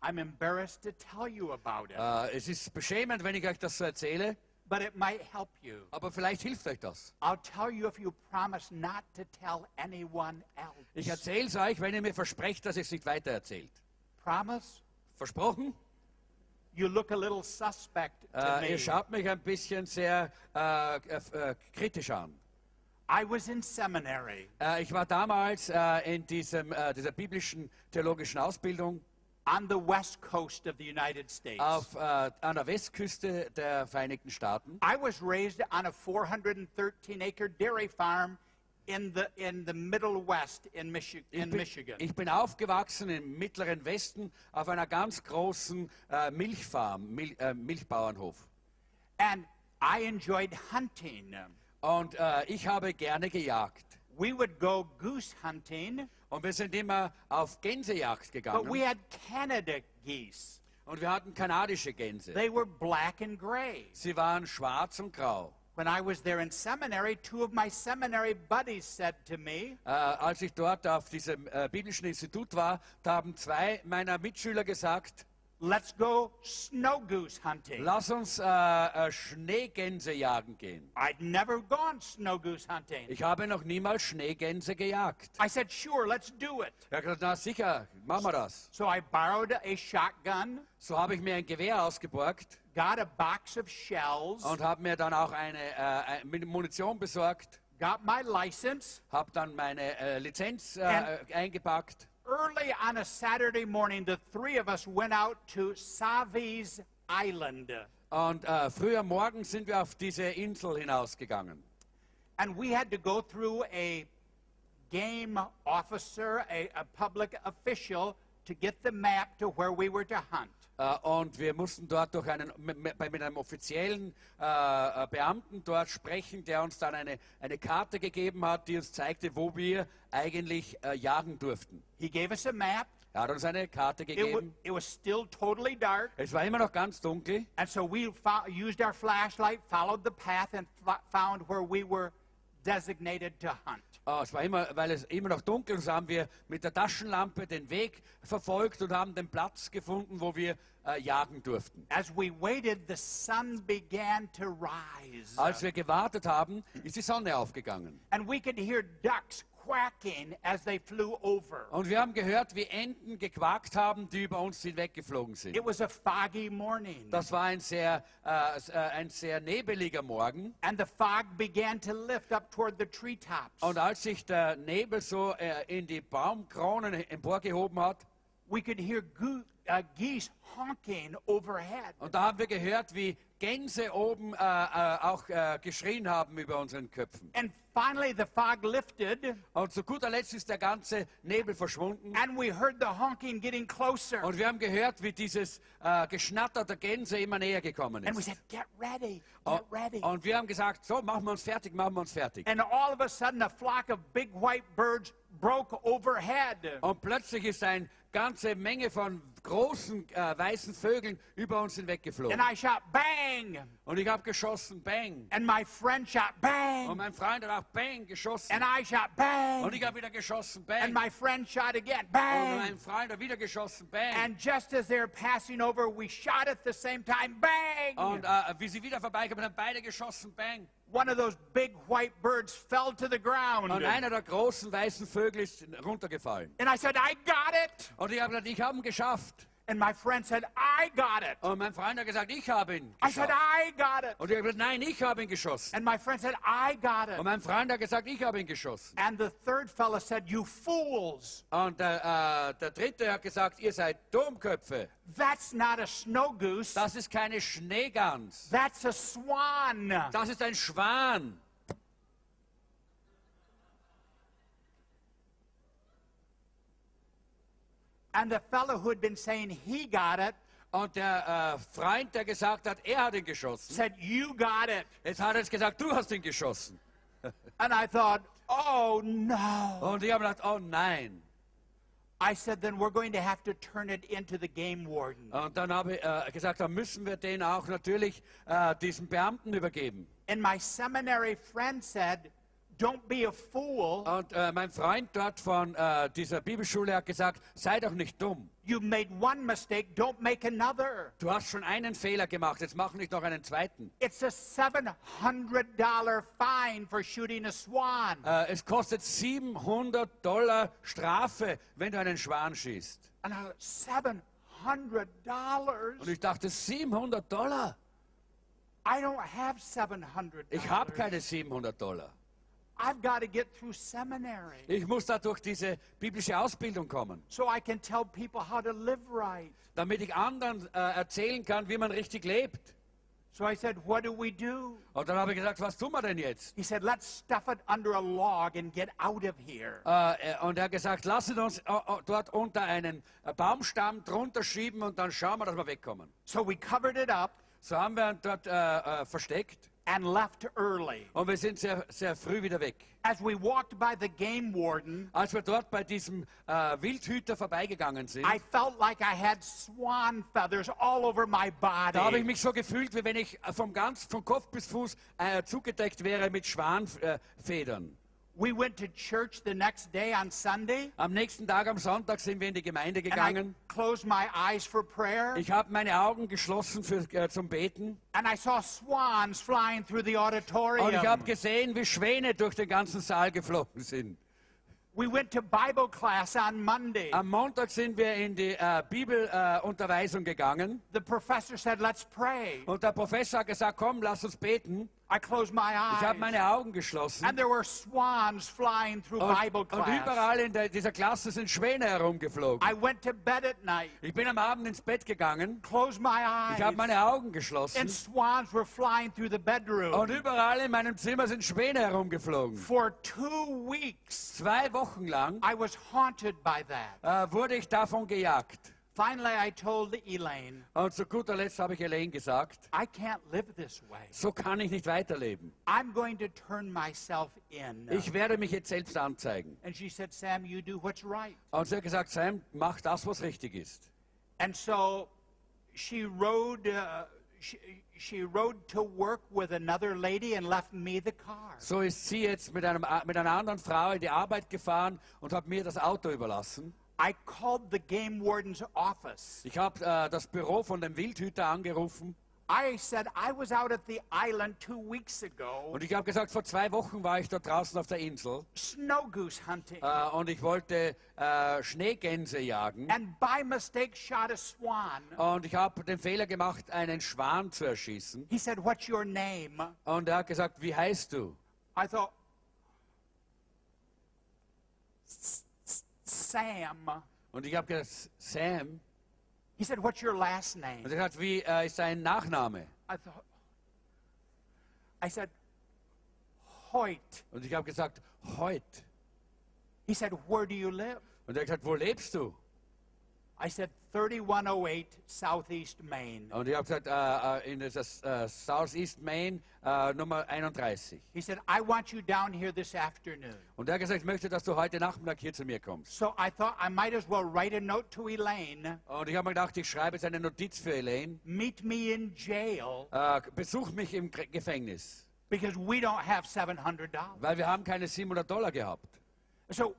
I'm embarrassed to tell you about it, Äh, es ist beschämend, wenn ich euch das so erzähle, but it might help you. aber vielleicht hilft euch das. I'll tell you if you promise not to tell anyone Ich else. erzähle es euch, wenn ihr mir versprecht, dass ihr es nicht weitererzählt. Promise? Versprochen? You look a little suspect to Äh, me. ihr schaut mich ein bisschen sehr äh, äh, kritisch an. I was in seminary Äh, ich war damals äh, in diesem, äh, dieser biblischen theologischen Ausbildung on the west coast of the United States. auf, äh, an der Westküste der Vereinigten Staaten. I was raised on a 413 acre dairy farm in the in the middle west in, Michi Ich in bin, Michigan. ich bin aufgewachsen im mittleren Westen auf einer ganz großen äh, Milchfarm, Mil äh, Milchbauernhof. and I enjoyed hunting. Und äh, ich habe gerne gejagt. We would go goose hunting, Und wir sind immer auf Gänsejagd but we gegangen. had Canada geese. Und wir hatten kanadische Gänse. They were black and gray. Sie waren schwarz und grau. When I was there in seminary, two of my seminary buddies said to me, Äh, als ich dort auf diesem äh, biblischen Institut war, da haben zwei meiner Mitschüler gesagt, Let's go snow goose hunting. lass uns äh, äh, Schneegänse jagen gehen. I'd never gone snow goose hunting. Ich habe noch niemals Schneegänse gejagt. I said, Sure, let's do it. Er hat gesagt, na sicher, machen wir das. So I borrowed a shotgun, So habe ich mir ein Gewehr ausgeborgt got a box of shells, und habe mir dann auch eine äh, äh Munition besorgt, got my license. habe dann meine äh, Lizenz äh, äh, eingepackt. Early on a Saturday morning, the three of us went out to Savi's Island. Und äh, früher morgen sind wir auf diese Insel hinausgegangen. And we had to go through a game officer, a, a public official, to get the map to where we were to hunt. Äh, und wir mussten dort durch einen, mit, einem offiziellen äh, äh, Beamten dort sprechen, der uns dann eine, eine Karte gegeben hat, die uns zeigte, wo wir eigentlich jagen durften. He gave us a map. Er hat uns eine Karte gegeben. it was still totally dark. Es war immer noch ganz dunkel. And so we used our flashlight, followed the path, and found where we were designated to hunt. Äh, es war immer, weil es immer noch dunkel ist, haben wir mit der Taschenlampe den Weg verfolgt und haben den Platz gefunden, wo wir äh, jagen durften. As we waited, the sun began to rise. Als wir gewartet haben, ist die Sonne aufgegangen. and we could hear ducks quacking as they flew over. Und wir haben gehört, wie Enten gequakt haben, die über uns hinweggeflogen sind. It was a foggy morning. Das war ein sehr, äh, äh, ein sehr nebeliger Morgen. And the fog began to lift up toward the treetops. Und als sich der Nebel so äh, in die Baumkronen emporgehoben hat, we could hear uh, geese honking overhead. und da haben wir gehört, wie Gänse oben äh, äh, auch äh, geschrien haben über unseren Köpfen. And finally, the fog lifted, Und zu guter Letzt ist der ganze Nebel verschwunden. and we heard the honking getting closer. Und wir haben gehört, wie dieses äh, Geschnatter der Gänse immer näher gekommen And we ist. said, Get ready, Und, get ready. und wir haben gesagt, so, machen wir uns fertig, machen wir uns fertig. And all of a sudden, a flock of big white birds broke overhead. Und plötzlich ist eine ganze Menge von großen äh, weißen Vögeln über uns hinweggeflogen. And I shot bang. Und ich habe geschossen, bang. And my friend shot Und bang. mein Freund hat auch bang geschossen. And I shot Und bang. ich habe wieder geschossen, And bang. my friend shot again. Und Bang. mein Freund hat wieder geschossen, bang. And just as they're passing over, we shot at the same time. Bang. Und äh, wie sie wieder vorbeikamen, haben beide geschossen, bang. One of those big white birds fell to the ground. Und einer der großen weißen Vögel ist runtergefallen. And I said, I got it. Und ich habe gesagt, ich habe ihn geschafft. And my friend said, I got it. Und mein Freund hat gesagt, ich habe ihn I said. I got it. Und ich habe gesagt, nein, ich habe ihn geschossen. And my friend said, I got it. Und mein Freund hat gesagt, ich habe ihn geschossen. And the third fella said, You fools. Und der, äh, der dritte hat gesagt, ihr seid Domköpfe. That's not a snow goose. Das ist keine Schneegans. That's a swan. Das ist ein Schwan. And the fellow who had been saying he got it Und der äh, Freund, der gesagt hat, er hat ihn geschossen, said, You got it. jetzt hat er jetzt gesagt, du hast ihn geschossen. And I thought, Oh no. Und ich habe gedacht, oh nein. I said, Then we're going to have to turn it into the game warden. Und dann habe ich äh, gesagt, dann müssen wir den auch natürlich äh, diesem Beamten übergeben. And my seminary friend said, Don't be a fool. Und äh, mein Freund dort von äh, dieser Bibelschule hat gesagt, sei doch nicht dumm. You've made one mistake, don't make another. Du hast schon einen Fehler gemacht, jetzt mach nicht noch einen zweiten. It's a $700 fine for shooting a swan. Äh, es kostet 700 Dollar Strafe, wenn du einen Schwan schießt. And I thought, $700? Und ich dachte, 700 Dollar? I don't have 700 Ich habe keine 700 Dollar. I've got to get through seminary Ich muss da durch diese biblische Ausbildung kommen, so I can tell people how to live right. damit ich anderen äh, erzählen kann, wie man richtig lebt. So I said, What do we do? Und dann habe ich gesagt, was tun wir denn jetzt? He said, Let's stuff it under a log and get out of here. Äh, und er hat gesagt, lassen uns äh, dort unter einen Baumstamm drunter schieben und dann schauen wir, dass wir wegkommen. So we covered it up So haben wir ihn dort versteckt and left early. und wir sind sehr, sehr früh wieder weg. As we walked by the game warden, Als wir dort bei diesem äh, Wildhüter vorbeigegangen sind, I felt like I had swan feathers all over my da habe ich body. mich so gefühlt, wie wenn ich äh, vom, ganz, von Kopf bis Fuß äh, zugedeckt wäre mit Schwanfedern. We went to church the next day on Sunday, Am nächsten Tag, am Sonntag, sind wir in die Gemeinde and I gegangen. closed my eyes for prayer, Ich habe meine Augen geschlossen für, äh, zum Beten and I saw swans flying through the und ich habe auditorium. gesehen, wie Schwäne durch den ganzen Saal geflogen sind. We went to Bible class on Monday. Am Montag sind wir in die äh, Bibelunterweisung äh, gegangen The professor said, Let's pray. und der Professor hat gesagt, komm, lass uns beten. I closed my Ich habe meine Augen geschlossen and there were swans flying through und, Bible und überall in der, dieser Klasse sind Schwäne herumgeflogen. I went to bed at night, Ich bin am Abend ins Bett gegangen, closed my ich habe meine Augen geschlossen and swans were flying through the und überall in meinem Zimmer sind Schwäne herumgeflogen. For two weeks, Zwei Wochen lang I was haunted by that. äh, wurde ich davon gejagt. Finally, I told Elaine, Und zu guter Letzt habe ich Elaine gesagt, I can't live this way. so kann ich nicht weiterleben. I'm going to turn myself in. Ich werde mich jetzt selbst anzeigen. And she said, Sam, you do what's right. Und sie hat gesagt, Sam, mach das, was richtig ist. And so she rode. Uh, she, she rode to work with another lady and left me the car. So ist sie jetzt mit, einem, mit einer anderen Frau in die Arbeit gefahren und hat mir das Auto überlassen. I called the game warden's office. Ich habe äh, das Büro von dem Wildhüter angerufen I said I was out at the island two weeks ago und ich habe gesagt, vor zwei Wochen war ich dort draußen auf der Insel snow goose hunting äh, und ich wollte äh, Schneegänse jagen and by mistake shot a swan. und ich habe den Fehler gemacht, einen Schwan zu erschießen. He said, What's your name? Und er hat gesagt, wie heißt du? I thought, "S- S- Sam. Und ich habe gesagt, Sam. He said, What's your last name? Und er hat wie äh, ist dein Nachname? I thought, I said, Hoyt. Und ich habe gesagt, Heut. He said, Where do you live? Und er hat gesagt, wo lebst du? I said, 3108 Southeast Maine. Und ich habe gesagt, äh, in das äh, Southeast Maine äh, Nummer 31. He said, I want you down here this afternoon. Und er hat gesagt, ich möchte, dass du heute Nachmittag hier zu mir kommst. So I thought I might as well write a note to Elaine. Und ich habe mir gedacht, ich schreibe jetzt eine Notiz für Elaine. Meet me in jail besuch mich im Gefängnis, because we don't have $700. weil wir haben keine 700 Dollar gehabt. So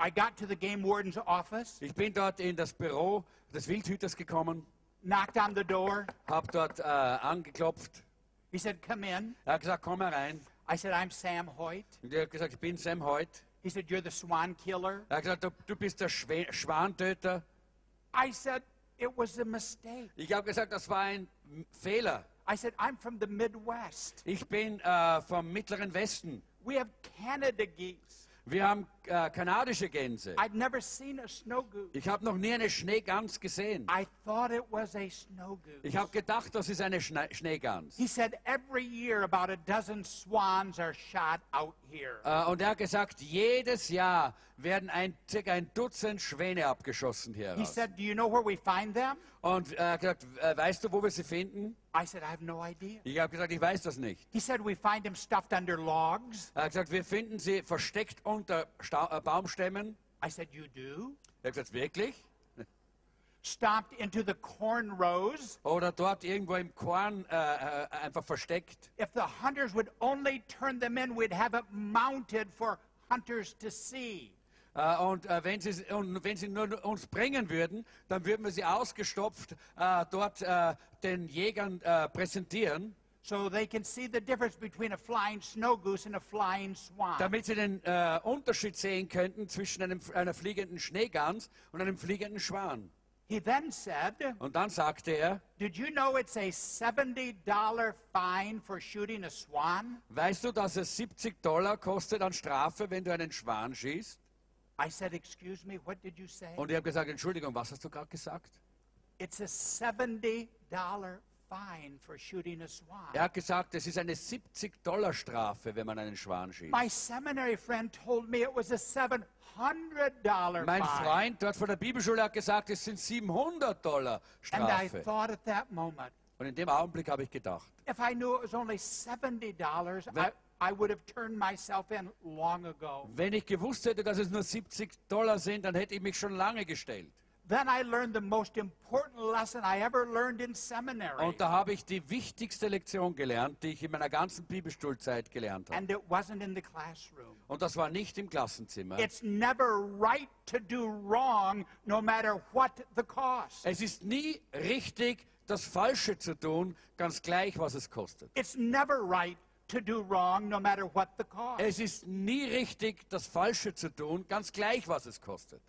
I got to the game warden's office, Ich bin dort in das Büro des Wildhüters gekommen, knocked on the door. habe dort äh, angeklopft. He said, Come in. Er hat gesagt, komm herein. I said, I'm Sam Hoyt. Und er hat gesagt, ich bin Sam Hoyt. He said, You're the swan killer. Er hat gesagt, du, du bist der Schwe Schwantöter. I said, It was a mistake. Ich habe gesagt, das war ein Fehler. I said, I'm from the Midwest. Ich bin äh, vom Mittleren Westen. We have Canada geese. Wir haben äh, kanadische Gänse. I'd never seen a snow goose. Ich habe noch nie eine Schneegans gesehen. I thought it was a snow goose. Ich habe gedacht, das ist eine Schne Schneegans. He said, Every year about a dozen swans are shot out Äh, und er hat gesagt, jedes Jahr werden ein, circa ein Dutzend Schwäne abgeschossen hier He said, Do you know where we find them? Und er hat gesagt, äh, weißt du, wo wir sie finden? I said, I have no idea. Ich habe gesagt, ich weiß das nicht. He said, We find them stuffed under logs. Er hat gesagt, wir finden sie versteckt unter Sta äh, Baumstämmen. I said, You do? Er hat gesagt, wirklich? Stomped into the corn rows. Oder dort irgendwo im Korn äh, äh, einfach versteckt. If the hunters would only turn them in, we'd have it mounted for hunters to see. Äh, und, äh, wenn sie, und wenn sie nur uns bringen würden, dann würden wir sie ausgestopft äh, dort den Jägern präsentieren, So they can see the difference between a flying snow goose and a flying swan. damit sie den Unterschied sehen könnten zwischen einem, einer fliegenden Schneegans und einem fliegenden Schwan. He then said, Und dann sagte er, Did you know it's a $70 fine for shooting a swan? weißt du, dass es 70 Dollar kostet an Strafe, wenn du einen Schwan schießt? I said, Excuse me, what did you say? Und ich habe gesagt, Entschuldigung, was hast du gerade gesagt? It's a $70 Er hat gesagt, es ist eine 70 Dollar Strafe, wenn man einen Schwan schießt. My seminary friend told me it was a $700 Mein. Freund dort von der Bibelschule hat gesagt, es sind 700 Dollar And I Strafe. thought at that moment, Und in dem Augenblick habe ich gedacht, if I knew it was only $70, I, Wenn- I would have turned myself in long ago. wenn ich gewusst hätte, dass es nur 70 Dollar sind, dann hätte ich mich schon lange gestellt. Then I learned the most important lesson I ever learned in seminary. Und da habe ich die wichtigste Lektion gelernt, die ich in meiner ganzen Bibelschulzeit gelernt habe. And it wasn't in the classroom. Und das war nicht im Klassenzimmer. It's never right to do wrong, no matter what the cost. Es ist nie richtig, das Falsche zu tun, ganz gleich, was es kostet. It's never right to do wrong, no matter what the cost. Es ist nie richtig, das Falsche zu tun, ganz gleich, was es kostet.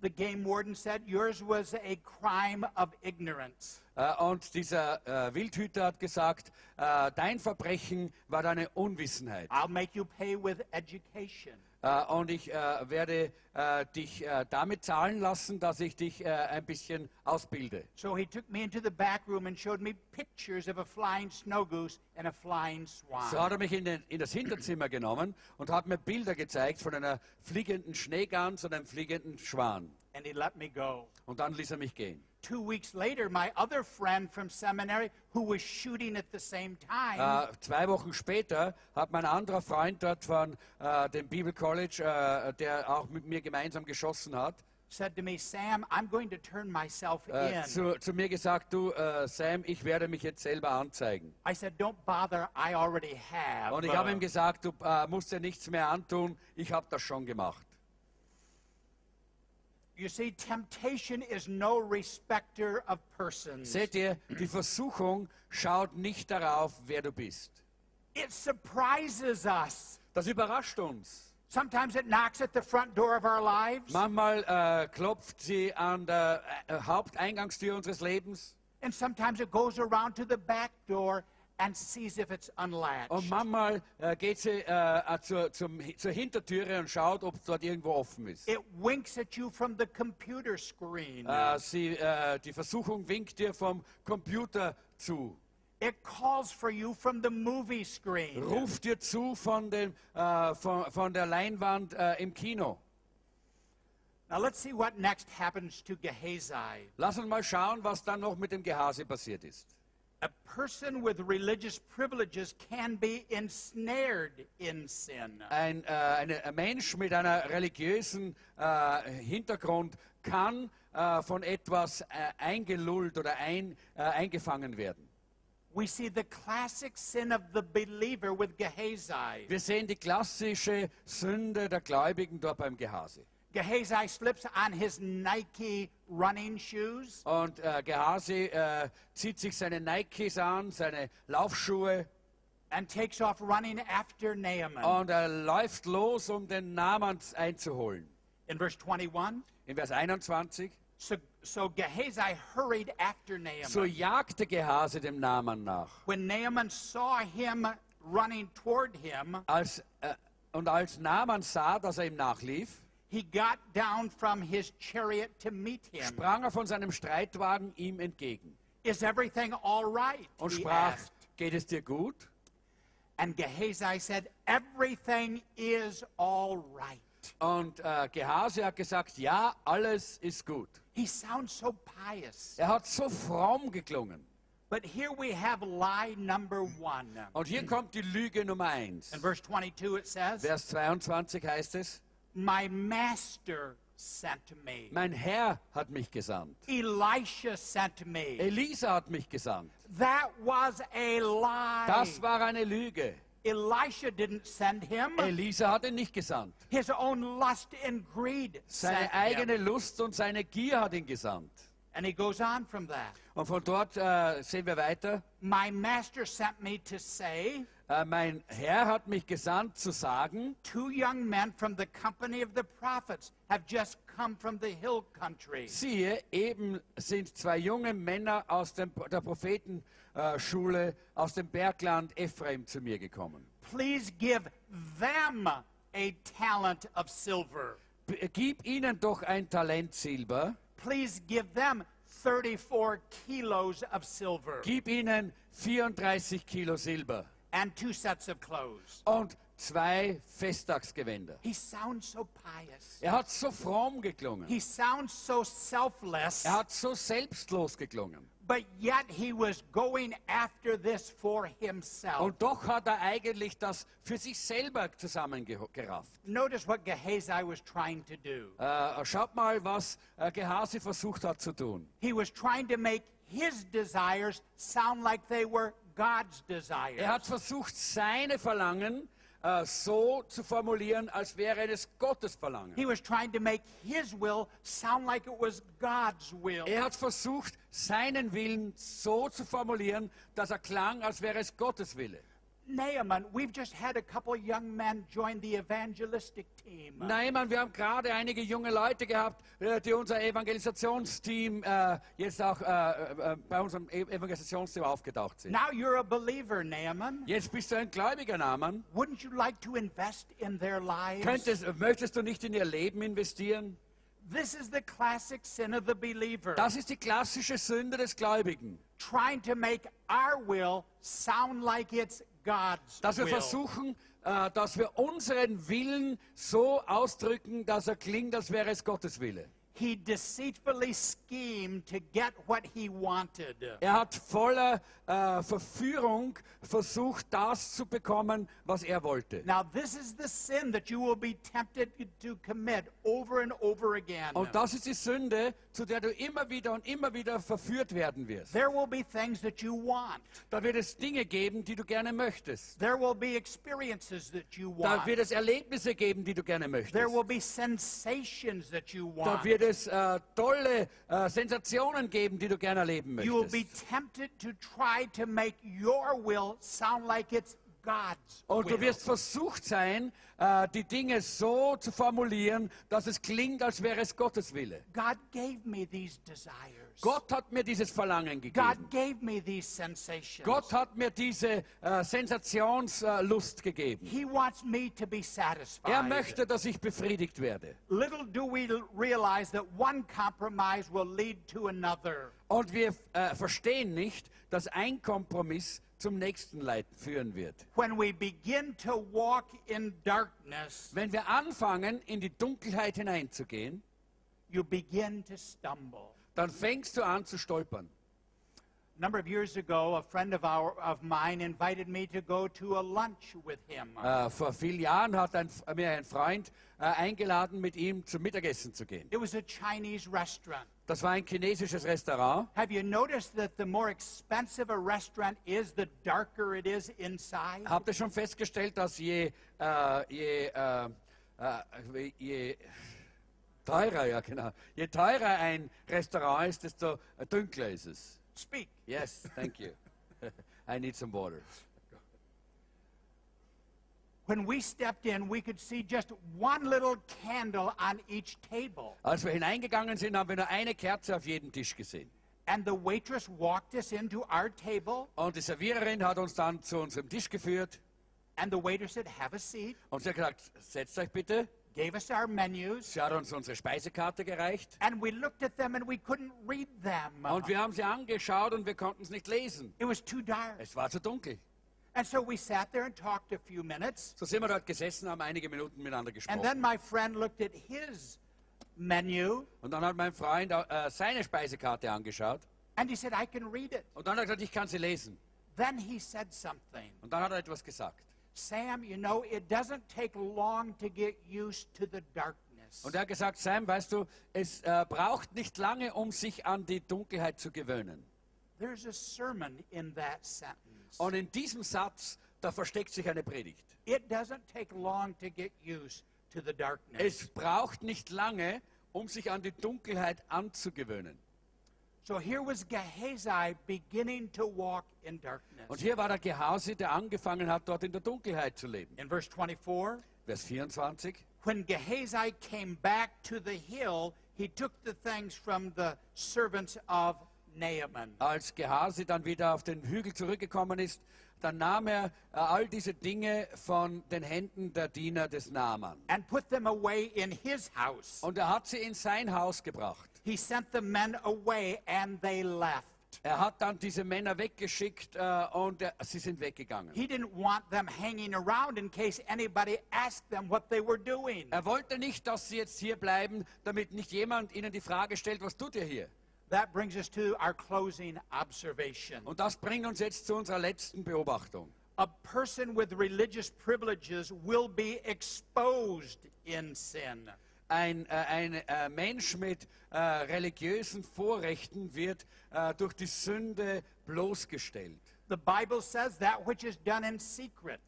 The game warden said yours was a crime of ignorance. Äh, Und dieser äh, Wildhüter hat gesagt, äh, dein Verbrechen war deine Unwissenheit. I'll make you pay with education. Äh, Und ich äh, werde äh, dich damit zahlen lassen, dass ich dich ein bisschen ausbilde. So he took me into the back room and showed me pictures of a flying snow goose and a flying swan. So hat er mich in, den, in das Hinterzimmer genommen und hat mir Bilder gezeigt von einer fliegenden Schneegans und einem fliegenden Schwan. And he let me go. Und dann ließ er mich gehen. Two weeks later, my other friend from seminary, who was shooting at the same time, Äh, zwei Wochen später hat mein anderer Freund dort von äh, dem Bible College, äh, der auch mit mir gemeinsam geschossen hat, said to me, Sam, I'm going to turn myself äh, in. zu, zu mir gesagt, du äh, Sam, ich werde mich jetzt selber anzeigen. I said, Don't bother, I already have. Und ich habe ihm gesagt, du äh, musst dir nichts mehr antun, ich habe das schon gemacht. You see, temptation is no respecter of persons. Seht ihr, die Versuchung schaut nicht darauf, wer du bist. It surprises us. Das überrascht uns. Sometimes it knocks at the front door of our lives, Manchmal äh, klopft sie an der äh, Haupteingangstür unseres Lebens and sometimes it goes around to the back door and sees if it's unlatched. und manchmal äh, geht sie äh, zur, zum, zur Hintertüre und schaut, ob es dort irgendwo offen ist. It winks at you from the computer screen. Äh, sie, äh, die Versuchung winkt dir vom Computer zu, It calls for you from the movie screen. ruft dir zu von, den, äh, von, von der Leinwand äh, im Kino. Now let's see what next happens to Gehazi. Lass uns mal schauen, was dann noch mit dem Gehase passiert ist. A person with religious privileges can be ensnared in sin. Ein, äh, eine, ein Mensch mit einer religiösen äh, Hintergrund kann äh, von etwas äh, eingelullt oder ein, äh, eingefangen werden. We see the classic sin of the believer with Gehazi. Wir sehen die klassische Sünde der Gläubigen dort beim Gehase. Gehazi slips on his Nike running shoes Und äh, Gehase äh, zieht sich seine Nikes an, seine Laufschuhe and takes off running after Naaman. und er läuft los, um den Namen einzuholen. In verse 21, In Vers 21. so, so Gehazi hurried after Naaman. So jagte Gehase dem Namen nach. when Naaman saw him running toward him, Als, äh, und als Naaman sah, dass er ihm nachlief, he got down from his chariot to meet him. sprang er von seinem Streitwagen ihm entgegen Is everything all right? und sprach, geht es dir gut? And Gehazi said, Everything is all right. Und äh, Gehase hat gesagt, ja, alles ist gut. He sounds so pious. Er hat so fromm geklungen. But here we have lie number one. Und hier kommt die Lüge Nummer eins. In verse 22, it says, Vers 22 heißt es, My master sent me. mein Herr hat mich gesandt. Elisha sent me. Elisa hat mich gesandt. That was a lie. Das war eine Lüge. Elisha didn't send him. Elisa hat ihn nicht gesandt. His own lust and greed Seine eigene him. Lust und seine Gier hat ihn gesandt. And he goes on from that. Und von dort äh, sehen wir weiter. My master sent me to say, Äh, mein Herr hat mich gesandt zu sagen, two young men from the company of the prophets have just come from the hill country. siehe, eben sind zwei junge Männer aus dem, der Prophetenschule aus dem Bergland Ephraim zu mir gekommen. Please give them a talent of silver. B- Gib ihnen doch ein Talent Silber, Please give them 34 kilos of silver gib ihnen 34 Kilo Silber and two sets of clothes. und zwei Festtagsgewänder. He sounds so pious. Er hat so fromm geklungen. He sounds so selfless. Er hat so selbstlos geklungen. But yet he was going after this for himself. Und doch hat er eigentlich das für sich selber zusammengerafft. Notice what Gehazi was trying to do. Äh, schaut mal, was äh, Gehasi versucht hat zu tun. He was trying to make his desires sound like they were. Er hat versucht, seine Verlangen äh, so zu formulieren, als wäre es Gottes Verlangen. He was trying to make his will sound like it was God's will. Er hat versucht, seinen Willen so zu formulieren, dass er klang, als wäre es Gottes Wille. Naaman, we've just had a couple young men join the evangelistic team. Nein, Mann, wir haben gerade einige junge Leute gehabt, äh, die unser Evangelisationsteam äh, jetzt auch äh, äh, bei unserem E- Evangelisationsteam aufgetaucht sind. Now you're a believer, Naaman. Jetzt bist du ein gläubiger Naaman. Wouldn't you like to invest in their lives? Könntest, möchtest du nicht in ihr Leben investieren? This is the classic sin of the believer. Das ist die klassische Sünde des Gläubigen. trying to make our will sound like it's Dass wir versuchen, äh, dass wir unseren Willen so ausdrücken, dass er klingt, als wäre es Gottes Wille. He deceitfully schemed to get what he wanted. Er hat voller äh, Verführung versucht, das zu bekommen, was er wollte. Now, this is the sin that you will be tempted to commit over and over again. Und das ist die Sünde, zu der du immer wieder und immer wieder verführt werden wirst. There will be things that you want. Da wird es Dinge geben, die du gerne möchtest. There will be experiences that you Da want. wird es Erlebnisse geben, die du gerne möchtest. There will be sensations that you Da want. wird es äh, tolle äh, Sensationen geben, die du gerne erleben You will be möchtest. tempted to try to make your will sound like it's Und du wirst versucht sein, äh, die Dinge so zu formulieren, dass es klingt, als wäre es Gottes Wille. God gave me these desires. Gott hat mir dieses Verlangen gegeben. Gott hat mir diese äh, Sensationslust gegeben. He wants me to be satisfied. Er möchte, dass ich befriedigt werde. Little do we realize that one compromise will lead to another. Und wir äh, verstehen nicht, dass ein Kompromiss zum nächsten Leid führen wird. When we begin to walk in darkness, Wenn wir anfangen, in die Dunkelheit hineinzugehen, you begin to stumble. dann fängst du an zu stolpern. A number of years ago, a friend of, our, of mine invited me to go to a lunch with him. Äh, vor vielen Jahren hat ein, mir ein Freund äh, eingeladen, mit ihm zum Mittagessen zu gehen. It was a Chinese restaurant. Das war ein chinesisches Restaurant. Have you noticed that the more expensive a restaurant is, the darker it is inside? Habt ihr schon festgestellt, dass je, äh, je, äh, äh, je teurer, ja genau, je teurer ein Restaurant ist, desto dunkler ist es? Speak. Yes, thank you. I need some water. When we stepped in, we could see just one little candle on each table. Als wir hineingegangen sind, haben wir nur eine Kerze auf jedem Tisch gesehen. And the waitress walked us into our table, Und die Serviererin hat uns dann zu unserem Tisch geführt and the waiter said, Have a seat, und sie hat gesagt, setzt euch bitte. Gave us our menus, Sie hat uns unsere Speisekarte gereicht and we looked at them and we couldn't read them. und wir haben sie angeschaut und wir konnten es nicht lesen. It was too dark. Es war zu dunkel. And so we sat there and talked a few minutes. So sind wir dort gesessen, haben einige Minuten miteinander And gesprochen. then my friend looked at his menu Und dann hat mein Freund äh, seine Speisekarte angeschaut and he said, I can read it. und dann hat er gesagt, ich kann sie lesen. Then he said something. Und dann hat er etwas gesagt. Sam, you know, it doesn't take long to get used to the darkness. Und er hat gesagt, Sam, weißt du, es äh, braucht nicht lange, um sich an die Dunkelheit zu gewöhnen. There's a sermon in that sentence. Und in diesem Satz, da versteckt sich eine Predigt. It doesn't take long to get used to the darkness. Es braucht nicht lange, um sich an die Dunkelheit anzugewöhnen. So here was Gehazi beginning to walk in darkness. Und hier war der Gehasi, der angefangen hat, dort in der Dunkelheit zu leben. In verse 24, Vers 24. when Gehazi came back to the hill, he took the things from the servants of Naaman. Als Gehasi dann wieder auf den Hügel zurückgekommen ist, dann nahm er äh, all diese Dinge von den Händen der Diener des Naaman. and put them away in his house. Und er hat sie in sein Haus gebracht. He sent the men away and they left. Er hat dann diese Männer weggeschickt äh, und äh, sie sind weggegangen. He didn't want them hanging around in case anybody asked them what they were doing. Er wollte nicht, dass sie jetzt hier bleiben, damit nicht jemand ihnen die Frage stellt, was tut ihr hier? That brings us to our closing observation. Und das bringt uns jetzt zu unserer letzten Beobachtung. A person with religious privileges will be exposed in sin. Ein, äh, ein äh, Mensch mit äh, religiösen Vorrechten wird durch die Sünde bloßgestellt. The Bible says that which is done in secret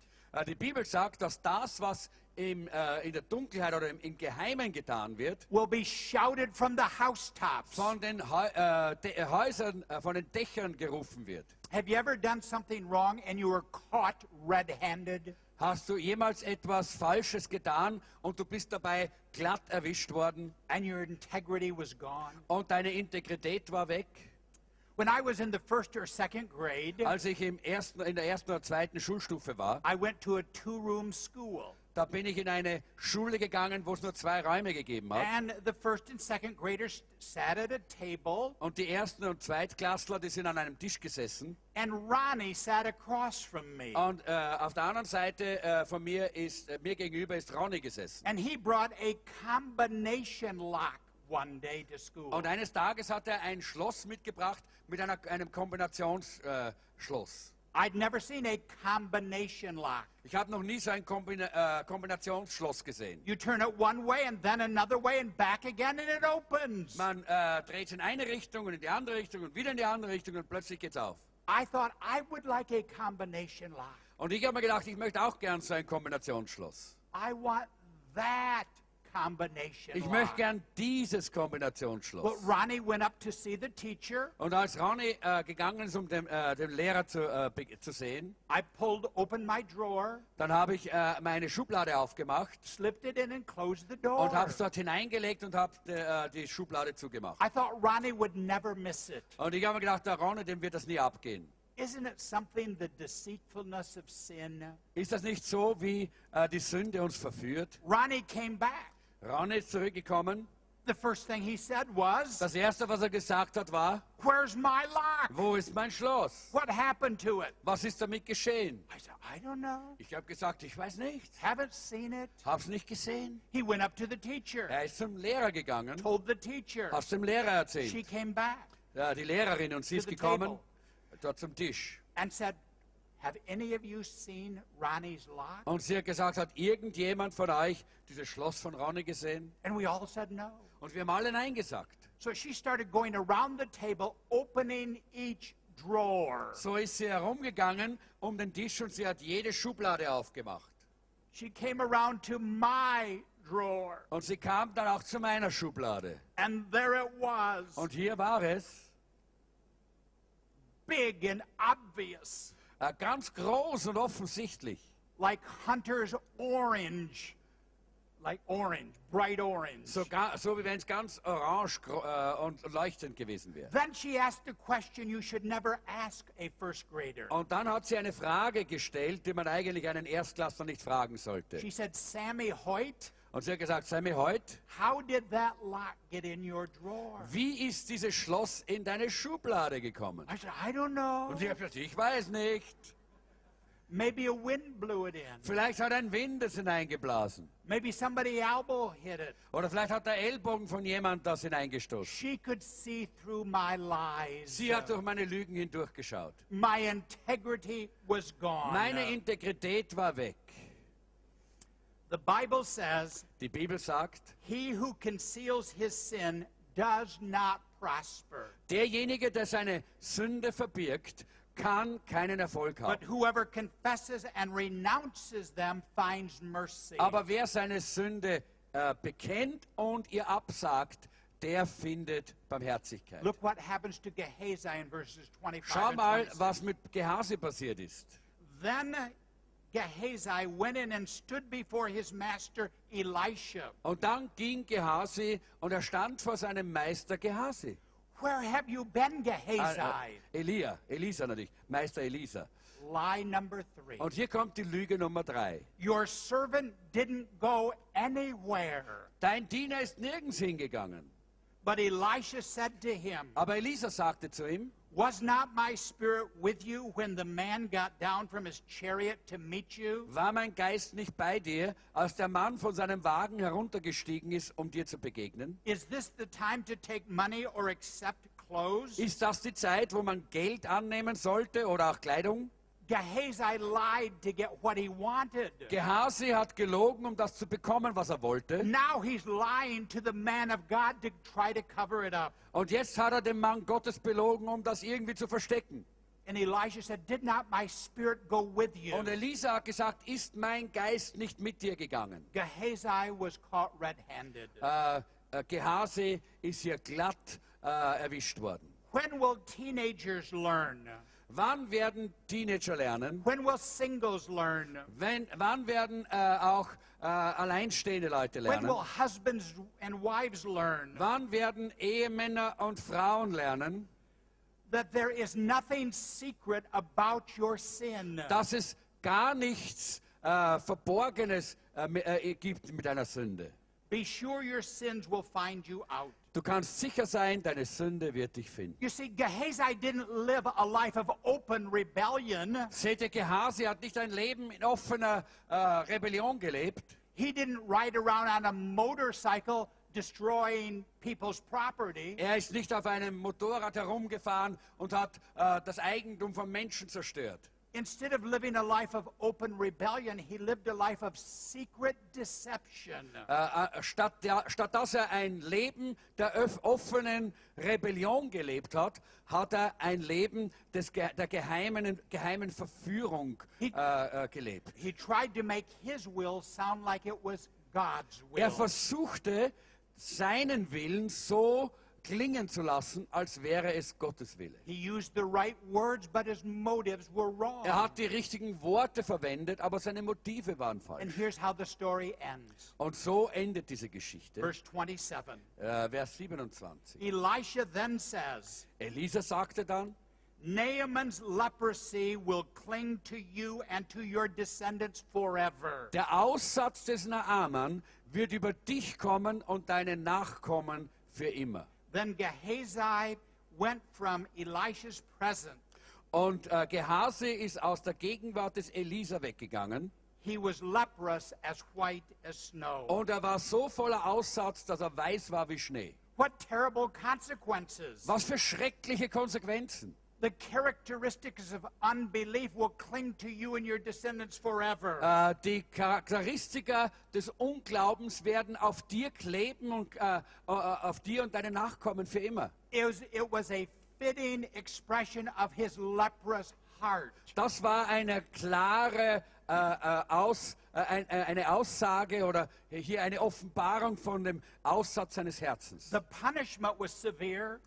die Bibel sagt, dass das, was im, äh, in der Dunkelheit oder im, im Geheimen getan wird, will be shouted from the housetops. von den äh, De äh, Häusern, äh, von den Dächern gerufen wird. Have you ever done something wrong and you were caught red-handed? Hast du jemals etwas Falsches getan und du bist dabei glatt erwischt worden and your integrity was gone. und deine Integrität war weg? When I was in the first or second grade, Als ich im ersten, in der ersten oder zweiten Schulstufe war, I went to a two room school. Da bin ich in eine Schule gegangen, wo es nur zwei Räume gegeben hat. And the first and second graders sat at a table, Und die ersten und Zweitklässler, die sind an einem Tisch gesessen. and Ronnie sat across from me. Und äh, auf der anderen Seite äh, von mir ist, äh, mir gegenüber ist Ronny gesessen. And he brought a combination lock one day to school. Und eines Tages hat er ein Schloss mitgebracht mit einer, einem Kombinationsschloss. I'd never seen a combination lock. ich habe noch nie so ein Kombina äh, Kombinationsschloss gesehen. You turn it one way and then another way and back again, and it opens. Man äh, dreht in eine Richtung und in die andere Richtung und wieder in die andere Richtung und plötzlich geht's auf. I thought I would like a combination lock. Und ich habe mir gedacht, ich möchte auch gern so ein Kombinationsschloss. I want that combination Ich möchte gern dieses Kombinationsschloss. Ronnie went up to see the teacher. Und als Ronny äh, gegangen ist, um den, äh, den Lehrer zu, äh, zu sehen, I pulled open my drawer, dann habe ich äh, meine Schublade aufgemacht slipped it in, and closed the door. und habe es dort hineingelegt und habe die, äh, die Schublade zugemacht. I thought Ronnie would never miss it. Und ich habe mir gedacht, der Ronny, dem wird das nie abgehen. Isn't it something, the deceitfulness of sin? Ist das nicht so, wie äh, die Sünde uns verführt? Ronnie came back. Ronny ist zurückgekommen The first thing he said was, Das erste, was er gesagt hat, war, Where's my lock? wo ist mein Schloss? What happened to it? Was ist damit geschehen? I said, I don't know. Ich habe gesagt, ich weiß nicht. Haven't seen it. Hab's nicht gesehen. He went up to the teacher, Er ist zum Lehrer gegangen, told the teacher. hat's dem Lehrer She erzählt. came back Ja, die Lehrerin und sie ist gekommen, table. dort zum Tisch. and said, Und sie hat gesagt, hat irgendjemand von euch dieses Schloss von Ronny gesehen? And we all said no. Und wir haben alle Nein gesagt. So she started going around the table, opening each drawer. So ist sie herumgegangen um den Tisch und sie hat jede Schublade aufgemacht. She came around to my drawer, Und sie kam dann auch zu meiner Schublade. and there it was, Und hier war es, big and obvious, ganz groß und offensichtlich. like Hunter's orange, like orange, bright orange. So, so wie wenn es ganz orange äh, und leuchtend gewesen wäre. Then she asked a question you should never ask a first grader. Und dann hat sie eine Frage gestellt, die man eigentlich einen Erstklässler nicht fragen sollte. She said, Sammy Hoyt, Und sie hat gesagt, Sammy Hoyt, how did that lock get in your drawer? wie ist dieses Schloss in deine Schublade gekommen? I said, I don't know. Und sie hat gesagt, ich weiß nicht. Maybe a wind blew it in. Vielleicht hat ein Wind es hineingeblasen. Maybe somebody elbow hit it. Oder vielleicht hat der Ellbogen von jemand das hineingestoßen. She could see through my lies. Sie hat durch meine Lügen hindurchgeschaut. My integrity was gone. Meine Integrität war weg. The Bible says, Die Bibel sagt, He who conceals his sin does not prosper. derjenige, der seine Sünde verbirgt, kann keinen Erfolg But haben. whoever confesses and renounces them finds mercy. Aber wer seine Sünde äh, bekennt und ihr absagt, der findet Barmherzigkeit. Look what happens to Gehazi in verses 25 Schau and mal, 26. was mit Gehasi passiert ist. Then Gehazi went in and stood before his master Elisha. Und dann ging Gehasi und er stand vor seinem Meister Gehasi. Where have you been, Gehazi? Äh, äh, Elia, Elisa natürlich, Meister Elisa. Lie number three. Und hier kommt die Lüge Nummer drei. Your servant didn't go anywhere. Dein Diener ist nirgends hingegangen. But Elisha said to him, Aber Elisa sagte zu ihm, Was not my spirit with you when the man got down from his chariot to meet you? war mein Geist nicht bei dir, als der Mann von seinem Wagen heruntergestiegen ist, um dir zu begegnen? Is this the time to take money or accept clothes? Ist das die Zeit, wo man Geld annehmen sollte oder auch Kleidung? Gehazi lied to get what he wanted. Gehasi hat gelogen, um das zu bekommen, was er wollte. Now he's lying to the man of God to try to cover it up. Und jetzt hat er den Mann Gottes belogen, um das irgendwie zu verstecken. And Elisha said, Did not my spirit go with you? Und Elisa hat gesagt, ist mein Geist nicht mit dir gegangen? Gehazi was caught red handed. Äh, äh, Gehasi ist hier glatt äh, erwischt worden. When will teenagers learn? Wann werden Teenager lernen? When will singles learn? Wenn, wann werden äh, auch äh, alleinstehende Leute When lernen? will husbands and wives learn Wann werden Ehemänner und Frauen lernen, that there is nothing secret about your sin? dass es gar nichts äh, Verborgenes äh, äh, gibt mit einer Sünde? Be sure your sins will find you out. Du kannst sicher sein, deine Sünde wird dich finden. You see, Gehazi didn't live a life of open rebellion. Seht ihr, Gehasi hat nicht ein Leben in offener äh, Rebellion gelebt. He didn't ride around on a motorcycle destroying people's property. Er ist nicht auf einem Motorrad herumgefahren und hat äh, das Eigentum von Menschen zerstört. Instead of living a life of open rebellion, he lived a life of secret deception. Äh, statt, der, statt dass er ein Leben der offenen Rebellion gelebt hat, hat er ein Leben des, der geheimen, geheimen Verführung He- äh, gelebt. He tried to make his will sound like it was God's will. Er versuchte, seinen Willen so klingen zu lassen, als wäre es Gottes Wille. He used the right words, but his motives were wrong. Er hat die richtigen Worte verwendet, aber seine Motive waren And falsch. here's how the story ends. Und so endet diese Geschichte. Verse 27. Äh, Vers 27. Elisha then says, Elisa sagte dann, Naaman's leprosy will cling to you and to your descendants forever. Der Aussatz des Naaman wird über dich kommen und deine Nachkommen für immer. Then Gehazi went from Elisha's presence. Und äh, Gehase ist aus der Gegenwart des Elisa weggegangen He was leprous as white as snow. und er war so voller Aussatz, dass er weiß war wie Schnee. What terrible consequences. Was für schreckliche Konsequenzen. The characteristics of unbelief will cling to you and your descendants forever. Äh, die Charakteristika des Unglaubens werden auf dir kleben und äh, auf dir und deine Nachkommen für immer. It was, it was a fitting expression of his leprous heart. Das war eine klare äh, Aus, ein, eine Aussage oder hier eine Offenbarung von dem Aussatz seines Herzens. The punishment was severe,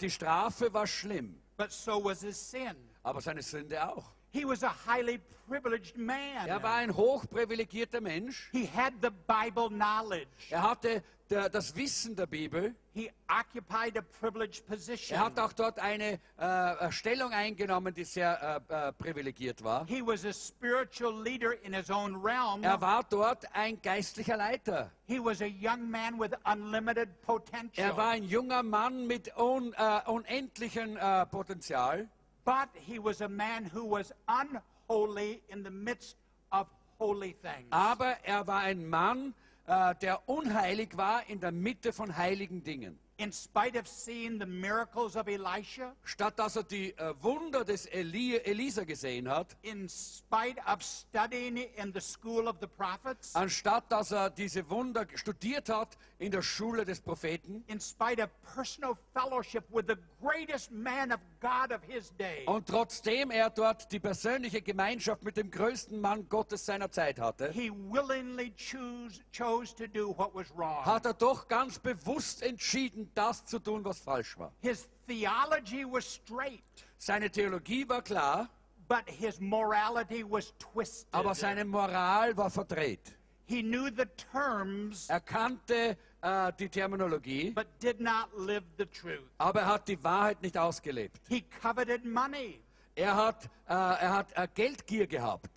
die Strafe war schlimm, but so was his sin. Ah, aber seine Sünde auch. He was a highly privileged man. Er war ein hochprivilegierter Mensch. He had the Bible knowledge. Er hatte der, das Wissen der Bibel. He occupied a privileged position. Er hat auch dort eine äh, Stellung eingenommen, die sehr äh, äh, privilegiert war. He was a spiritual leader in his own realm. Er war dort ein geistlicher Leiter. He was a young man with unlimited potential. Er war ein junger Mann mit un, äh, unendlichem äh, Potenzial. But he was a man who was unholy in the midst of holy things. Aber er war ein Mann, äh, der unheilig war in der Mitte von heiligen Dingen. in spite of seeing the miracles of Elisha, Statt dass er die äh, Wunder des Eli Elisa gesehen hat, in spite of studying in the school of the prophets, anstatt dass er diese Wunder studiert hat in der Schule des Propheten in spite of personal fellowship with the greatest man of God of his day, und trotzdem er dort die persönliche Gemeinschaft mit dem größten Mann Gottes seiner Zeit hatte, he willingly choose, chose to do what was wrong. hat er doch ganz bewusst entschieden, das zu tun, was falsch war. His theology was straight, Seine Theologie war klar, but his morality was twisted. aber seine Moral war verdreht. He knew the terms, Er kannte äh, die Terminologie, but did not live the truth. aber er hat die Wahrheit nicht ausgelebt. He coveted money, Er hat, äh, er hat äh, Geldgier gehabt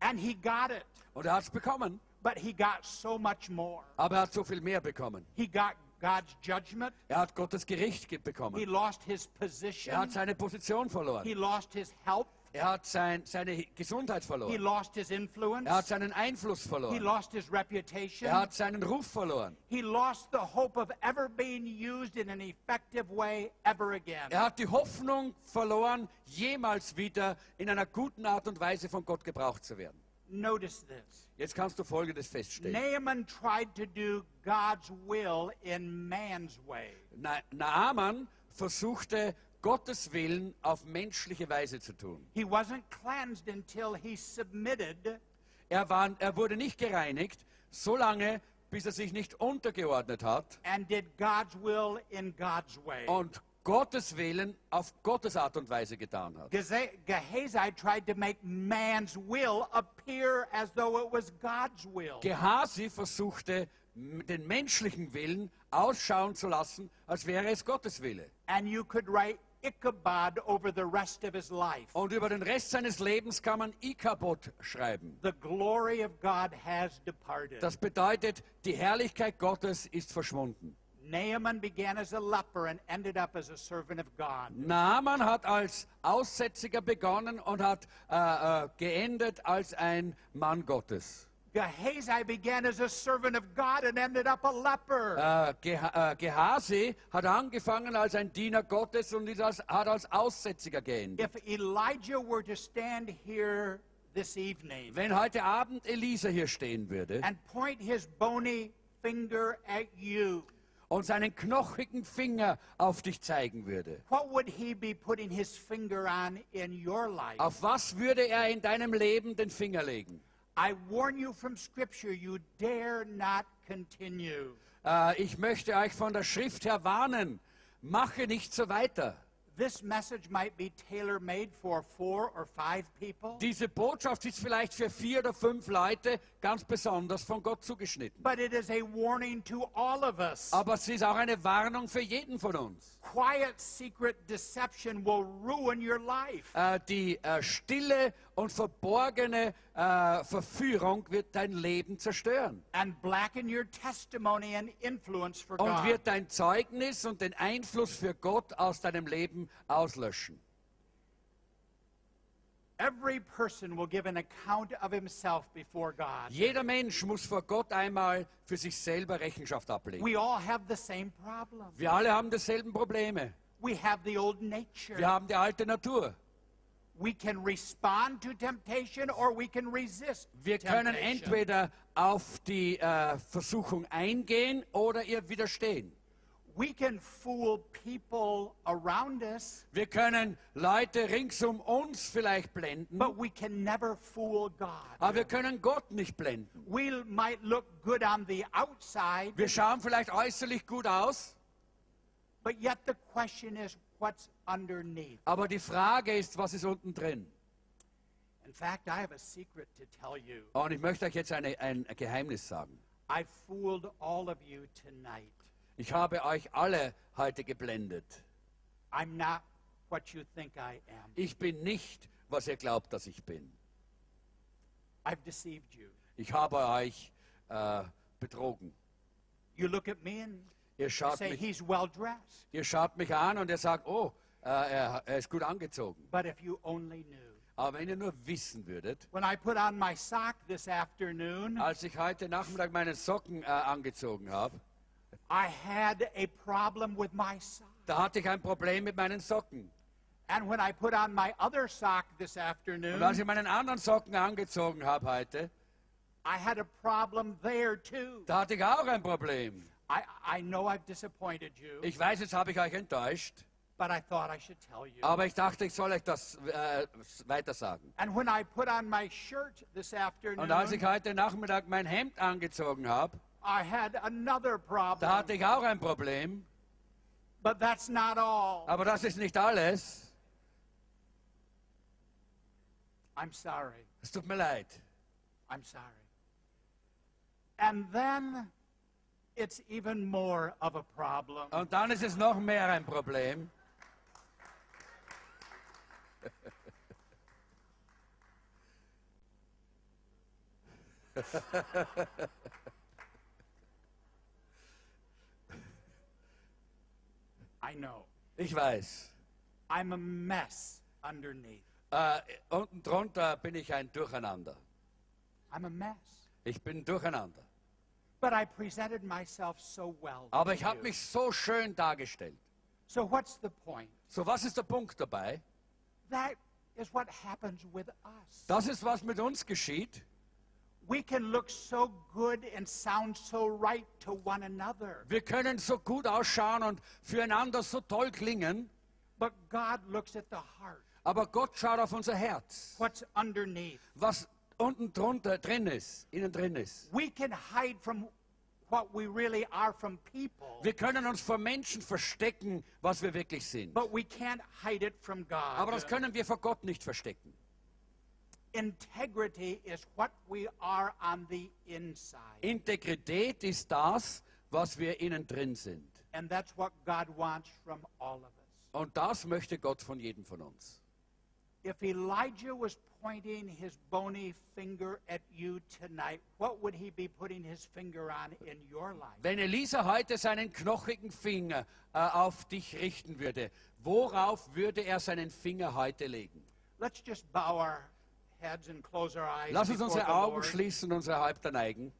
and he got it, und er hat es bekommen, but he got so much more. aber er hat so viel mehr bekommen. He got God's judgment. Er hat Gottes Gericht ge- He bekommen. lost his Er hat position. seine Position He verloren. lost his health. Er hat sein, seine Gesundheit He verloren. lost his influence. Er hat seinen Einfluss He verloren. lost his reputation. Er hat seinen Ruf verloren. He lost the hope of ever being used in an effective way ever again. Er hat die Hoffnung verloren, jemals wieder in einer guten Art und Weise von Gott gebraucht zu werden. Notice this. Jetzt kannst du Folgendes feststellen. Naaman tried to do God's will in man's way. Na Naaman versuchte, Gottes Willen auf menschliche Weise zu tun. He wasn't cleansed until he submitted Er, war, er wurde nicht gereinigt, solange, bis er sich nicht untergeordnet hat and did God's will in God's way. und Gottes Willen auf Gottes Art und Weise getan hat. Gehazi tried to make man's will appear as though it was God's will. Gehasi versuchte, den menschlichen Willen ausschauen zu lassen, als wäre es Gottes Wille. And you could write Ichabod over the rest of his life. Und über den Rest seines Lebens kann man Ikabod schreiben. The glory of God has departed. Das bedeutet, die Herrlichkeit Gottes ist verschwunden. Naaman began as a leper and ended up as a servant of God. Naaman hat als Aussätziger begonnen und hat äh, äh, geendet als ein Mann Gottes. Gehazi began as a servant of God and ended up a leper. Äh, Geha äh, Gehasi hat angefangen als ein Diener Gottes und ist als, hat als Aussätziger geendet. If Elijah were to stand here this evening Wenn heute Abend Elisa hier stehen würde and point his bony finger at you, und seinen knochigen Finger auf dich zeigen würde, what would he be putting his finger on in your life? auf was würde er in deinem Leben den Finger legen? I warn you from Scripture, you dare not continue. Äh, ich möchte euch von der Schrift her warnen, mache nicht so weiter. this message might be tailor made for four or five people, Diese Botschaft ist vielleicht für vier oder fünf Leute ganz besonders von Gott zugeschnitten. but it is a warning to all of us. Aber es ist auch eine Warnung für jeden von uns. Quiet, secret deception will ruin your life. Äh, die äh, stille und verborgene äh, Verführung wird dein Leben zerstören. and blacken your testimony and influence for Und God. wird dein Zeugnis und den Einfluss für Gott aus deinem Leben auslöschen. Every person will give an account of himself before God. Jeder Mensch muss vor Gott einmal für sich selber Rechenschaft ablegen. We all have the same problem. Wir alle haben dieselben Probleme. We have the old nature. Wir haben die alte Natur. We can respond to temptation or we can resist Wir können temptation. entweder auf die äh, Versuchung eingehen oder ihr widerstehen. We can fool people around us, Wir können Leute rings um uns vielleicht blenden, but we can never fool God. aber wir können Gott nicht blenden. We might look good on the outside, Wir schauen vielleicht äußerlich gut aus, but yet the question is what's underneath. aber die Frage ist, was ist unten drin? In fact, I have a secret to tell you. Und ich möchte euch jetzt eine, ein Geheimnis sagen. I fooled all of you tonight. Ich habe euch alle heute geblendet. I'm not what you think I am. Ich bin nicht, was ihr glaubt, dass ich bin. I've deceived you. Ich habe euch äh, betrogen. You look at me and Ihr schaut, say mich, he's well dressed. ihr schaut mich an und ihr sagt, oh, äh, er, er ist gut angezogen. But if you only knew. Aber wenn ihr nur wissen würdet, When I put on my sock this afternoon, als ich heute Nachmittag meine Socken äh, angezogen habe, I had a problem with my sock. da hatte ich ein Problem mit meinen Socken. And when I put on my other sock this Und als afternoon, ich meinen anderen Socken angezogen habe heute, I had a problem there too. da hatte ich auch ein Problem. I, I know I've disappointed you, Ich weiß, jetzt habe ich euch enttäuscht, but I thought I should tell you. aber ich dachte, ich soll euch das äh, weiter sagen. And when I put on my shirt this afternoon, Und als ich heute Nachmittag mein Hemd angezogen habe, da hatte ich auch ein Problem. But that's not all. Aber das ist nicht alles. I'm sorry. Es tut mir leid. I'm sorry. And then it's even more of a problem. Und dann ist es noch mehr ein Problem. I know. Ich weiß. I'm a mess underneath. Äh, unten drunter bin ich ein Durcheinander. I'm a mess. Ich bin durcheinander. But I presented myself so well. Aber ich habe mich so schön dargestellt. So what's the point? So, was ist der Punkt dabei? That is what happens with us. Das ist, was mit uns geschieht. Wir können so gut ausschauen und füreinander so toll klingen, But God looks at the heart. aber Gott schaut auf unser Herz. What's underneath? Was unten drunter drin ist, innen drin ist. We can hide from what we really are from people, Wir können uns vor Menschen verstecken, was wir wirklich sind. but we can't hide it from God. Aber das können wir vor Gott nicht verstecken. Integrity is what we are on the inside. Integrität ist das, was wir innen drin sind. And that's what God wants from all of us. Und das möchte Gott von jedem von uns. If Elijah was pointing his bony finger at you tonight, what would he be putting his finger on in your life? Wenn Elisa heute seinen knochigen Finger äh, auf dich richten würde, worauf würde er seinen Finger heute legen? Let's just bow our Lass uns unsere Augen schließen und unsere Häupter neigen.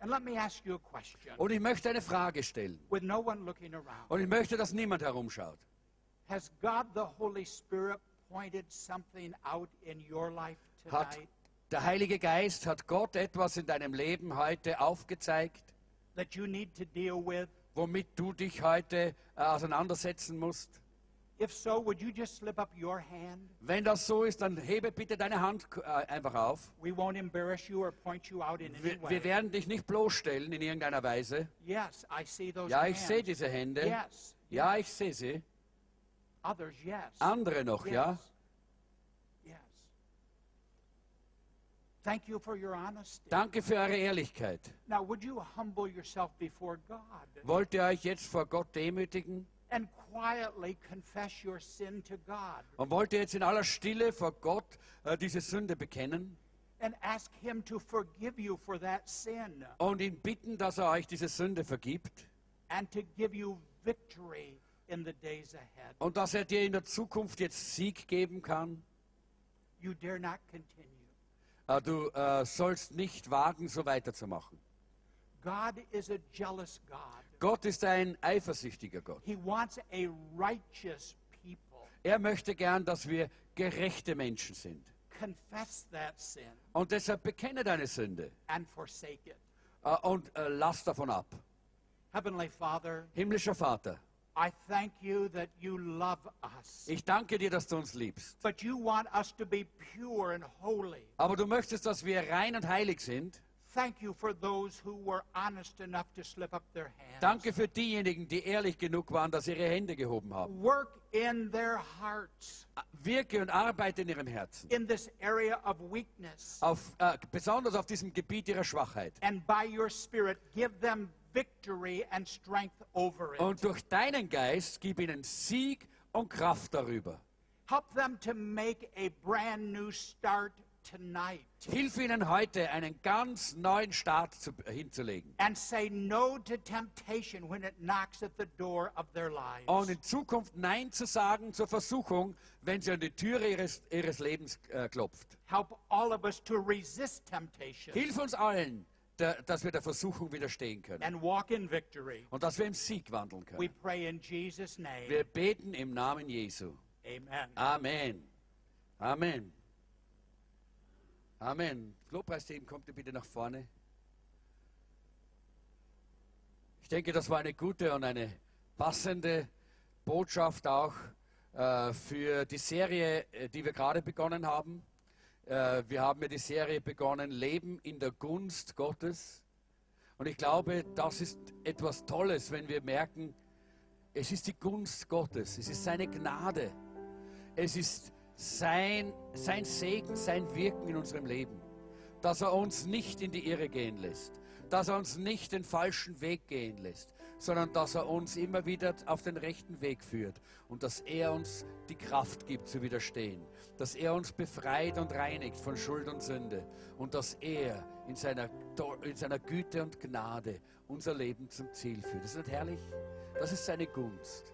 And let me ask you a question Und ich möchte eine Frage stellen. with no one looking around. Und ich möchte, dass niemand herumschaut. Has God the Holy Spirit pointed something out in your life Hat der Heilige Geist, hat Gott etwas in deinem Leben heute aufgezeigt, womit du dich heute äh, auseinandersetzen musst? If so, would you just slip up your hand? Wenn das so ist, dann hebe bitte deine Hand äh, einfach auf. We won't embarrass you or point you out in any Wir, way. wir werden dich nicht bloßstellen in irgendeiner Weise. Yes, I see those Ja, ich hands. sehe diese Hände. Yes. Ja, ich sehe sie. Others, yes. Andere noch, ja? Yes. Thank you for your honesty. Danke für eure Ehrlichkeit. Now, would you humble yourself before God Wollt ihr euch jetzt vor Gott demütigen? And quietly confess your sin to God Und wollt ihr jetzt in aller Stille vor Gott äh, diese Sünde bekennen and ask Him to forgive you for that sin und ihn bitten, dass er euch diese Sünde vergibt and to give you victory in the days ahead? und dass er dir in der Zukunft jetzt Sieg geben kann? You dare not continue. Äh, du äh, sollst nicht wagen, so weiterzumachen. God is a jealous God. Gott ist ein eifersüchtiger Gott. He wants a righteous people. Er möchte gern, dass wir gerechte Menschen sind. Confess that sin Und deshalb bekenne deine Sünde and forsake it. äh, und äh, lass davon ab. Heavenly Father, Himmlischer Vater, I thank you that you love us. ich danke dir, dass du uns liebst. But you want us to be pure and holy. Aber du möchtest, dass wir rein und heilig sind. Danke für diejenigen, die ehrlich genug waren, dass sie ihre Hände gehoben haben. Work in their hearts Wirke und arbeite in ihrem Herzen. in this area of weakness. Auf, äh, besonders auf diesem Gebiet ihrer Schwachheit. And by your Spirit, give them victory and strength over it. Und durch deinen Geist gib ihnen Sieg und Kraft darüber. Help them to make a brand new start Hilf ihnen heute, einen ganz neuen Start zu, hinzulegen. and say no to temptation when it knocks at the door of their lives. Und in Zukunft Nein zu sagen zur Versuchung, wenn sie an die Türe ihres, ihres Lebens äh, klopft. Help all of us to resist temptation Hilf uns allen, der, dass wir der Versuchung widerstehen können. and walk in victory. Und dass wir im Sieg wandeln We können. pray in Jesus' name. Wir beten im Namen Jesu. Amen. Amen. Amen. Amen. Lobpreisteam, kommt ihr bitte nach vorne. Ich denke, das war eine gute und eine passende Botschaft auch äh, für die Serie, äh, die wir gerade begonnen haben. Äh, wir haben ja die Serie begonnen, Leben in der Gunst Gottes. Und ich glaube, das ist etwas Tolles, wenn wir merken, es ist die Gunst Gottes, es ist seine Gnade, es ist sein, sein Segen, sein Wirken in unserem Leben, dass er uns nicht in die Irre gehen lässt, dass er uns nicht den falschen Weg gehen lässt, sondern dass er uns immer wieder auf den rechten Weg führt und dass er uns die Kraft gibt zu widerstehen, dass er uns befreit und reinigt von Schuld und Sünde und dass er in seiner, in seiner Güte und Gnade unser Leben zum Ziel führt. Das ist nicht herrlich? Das ist seine Gunst.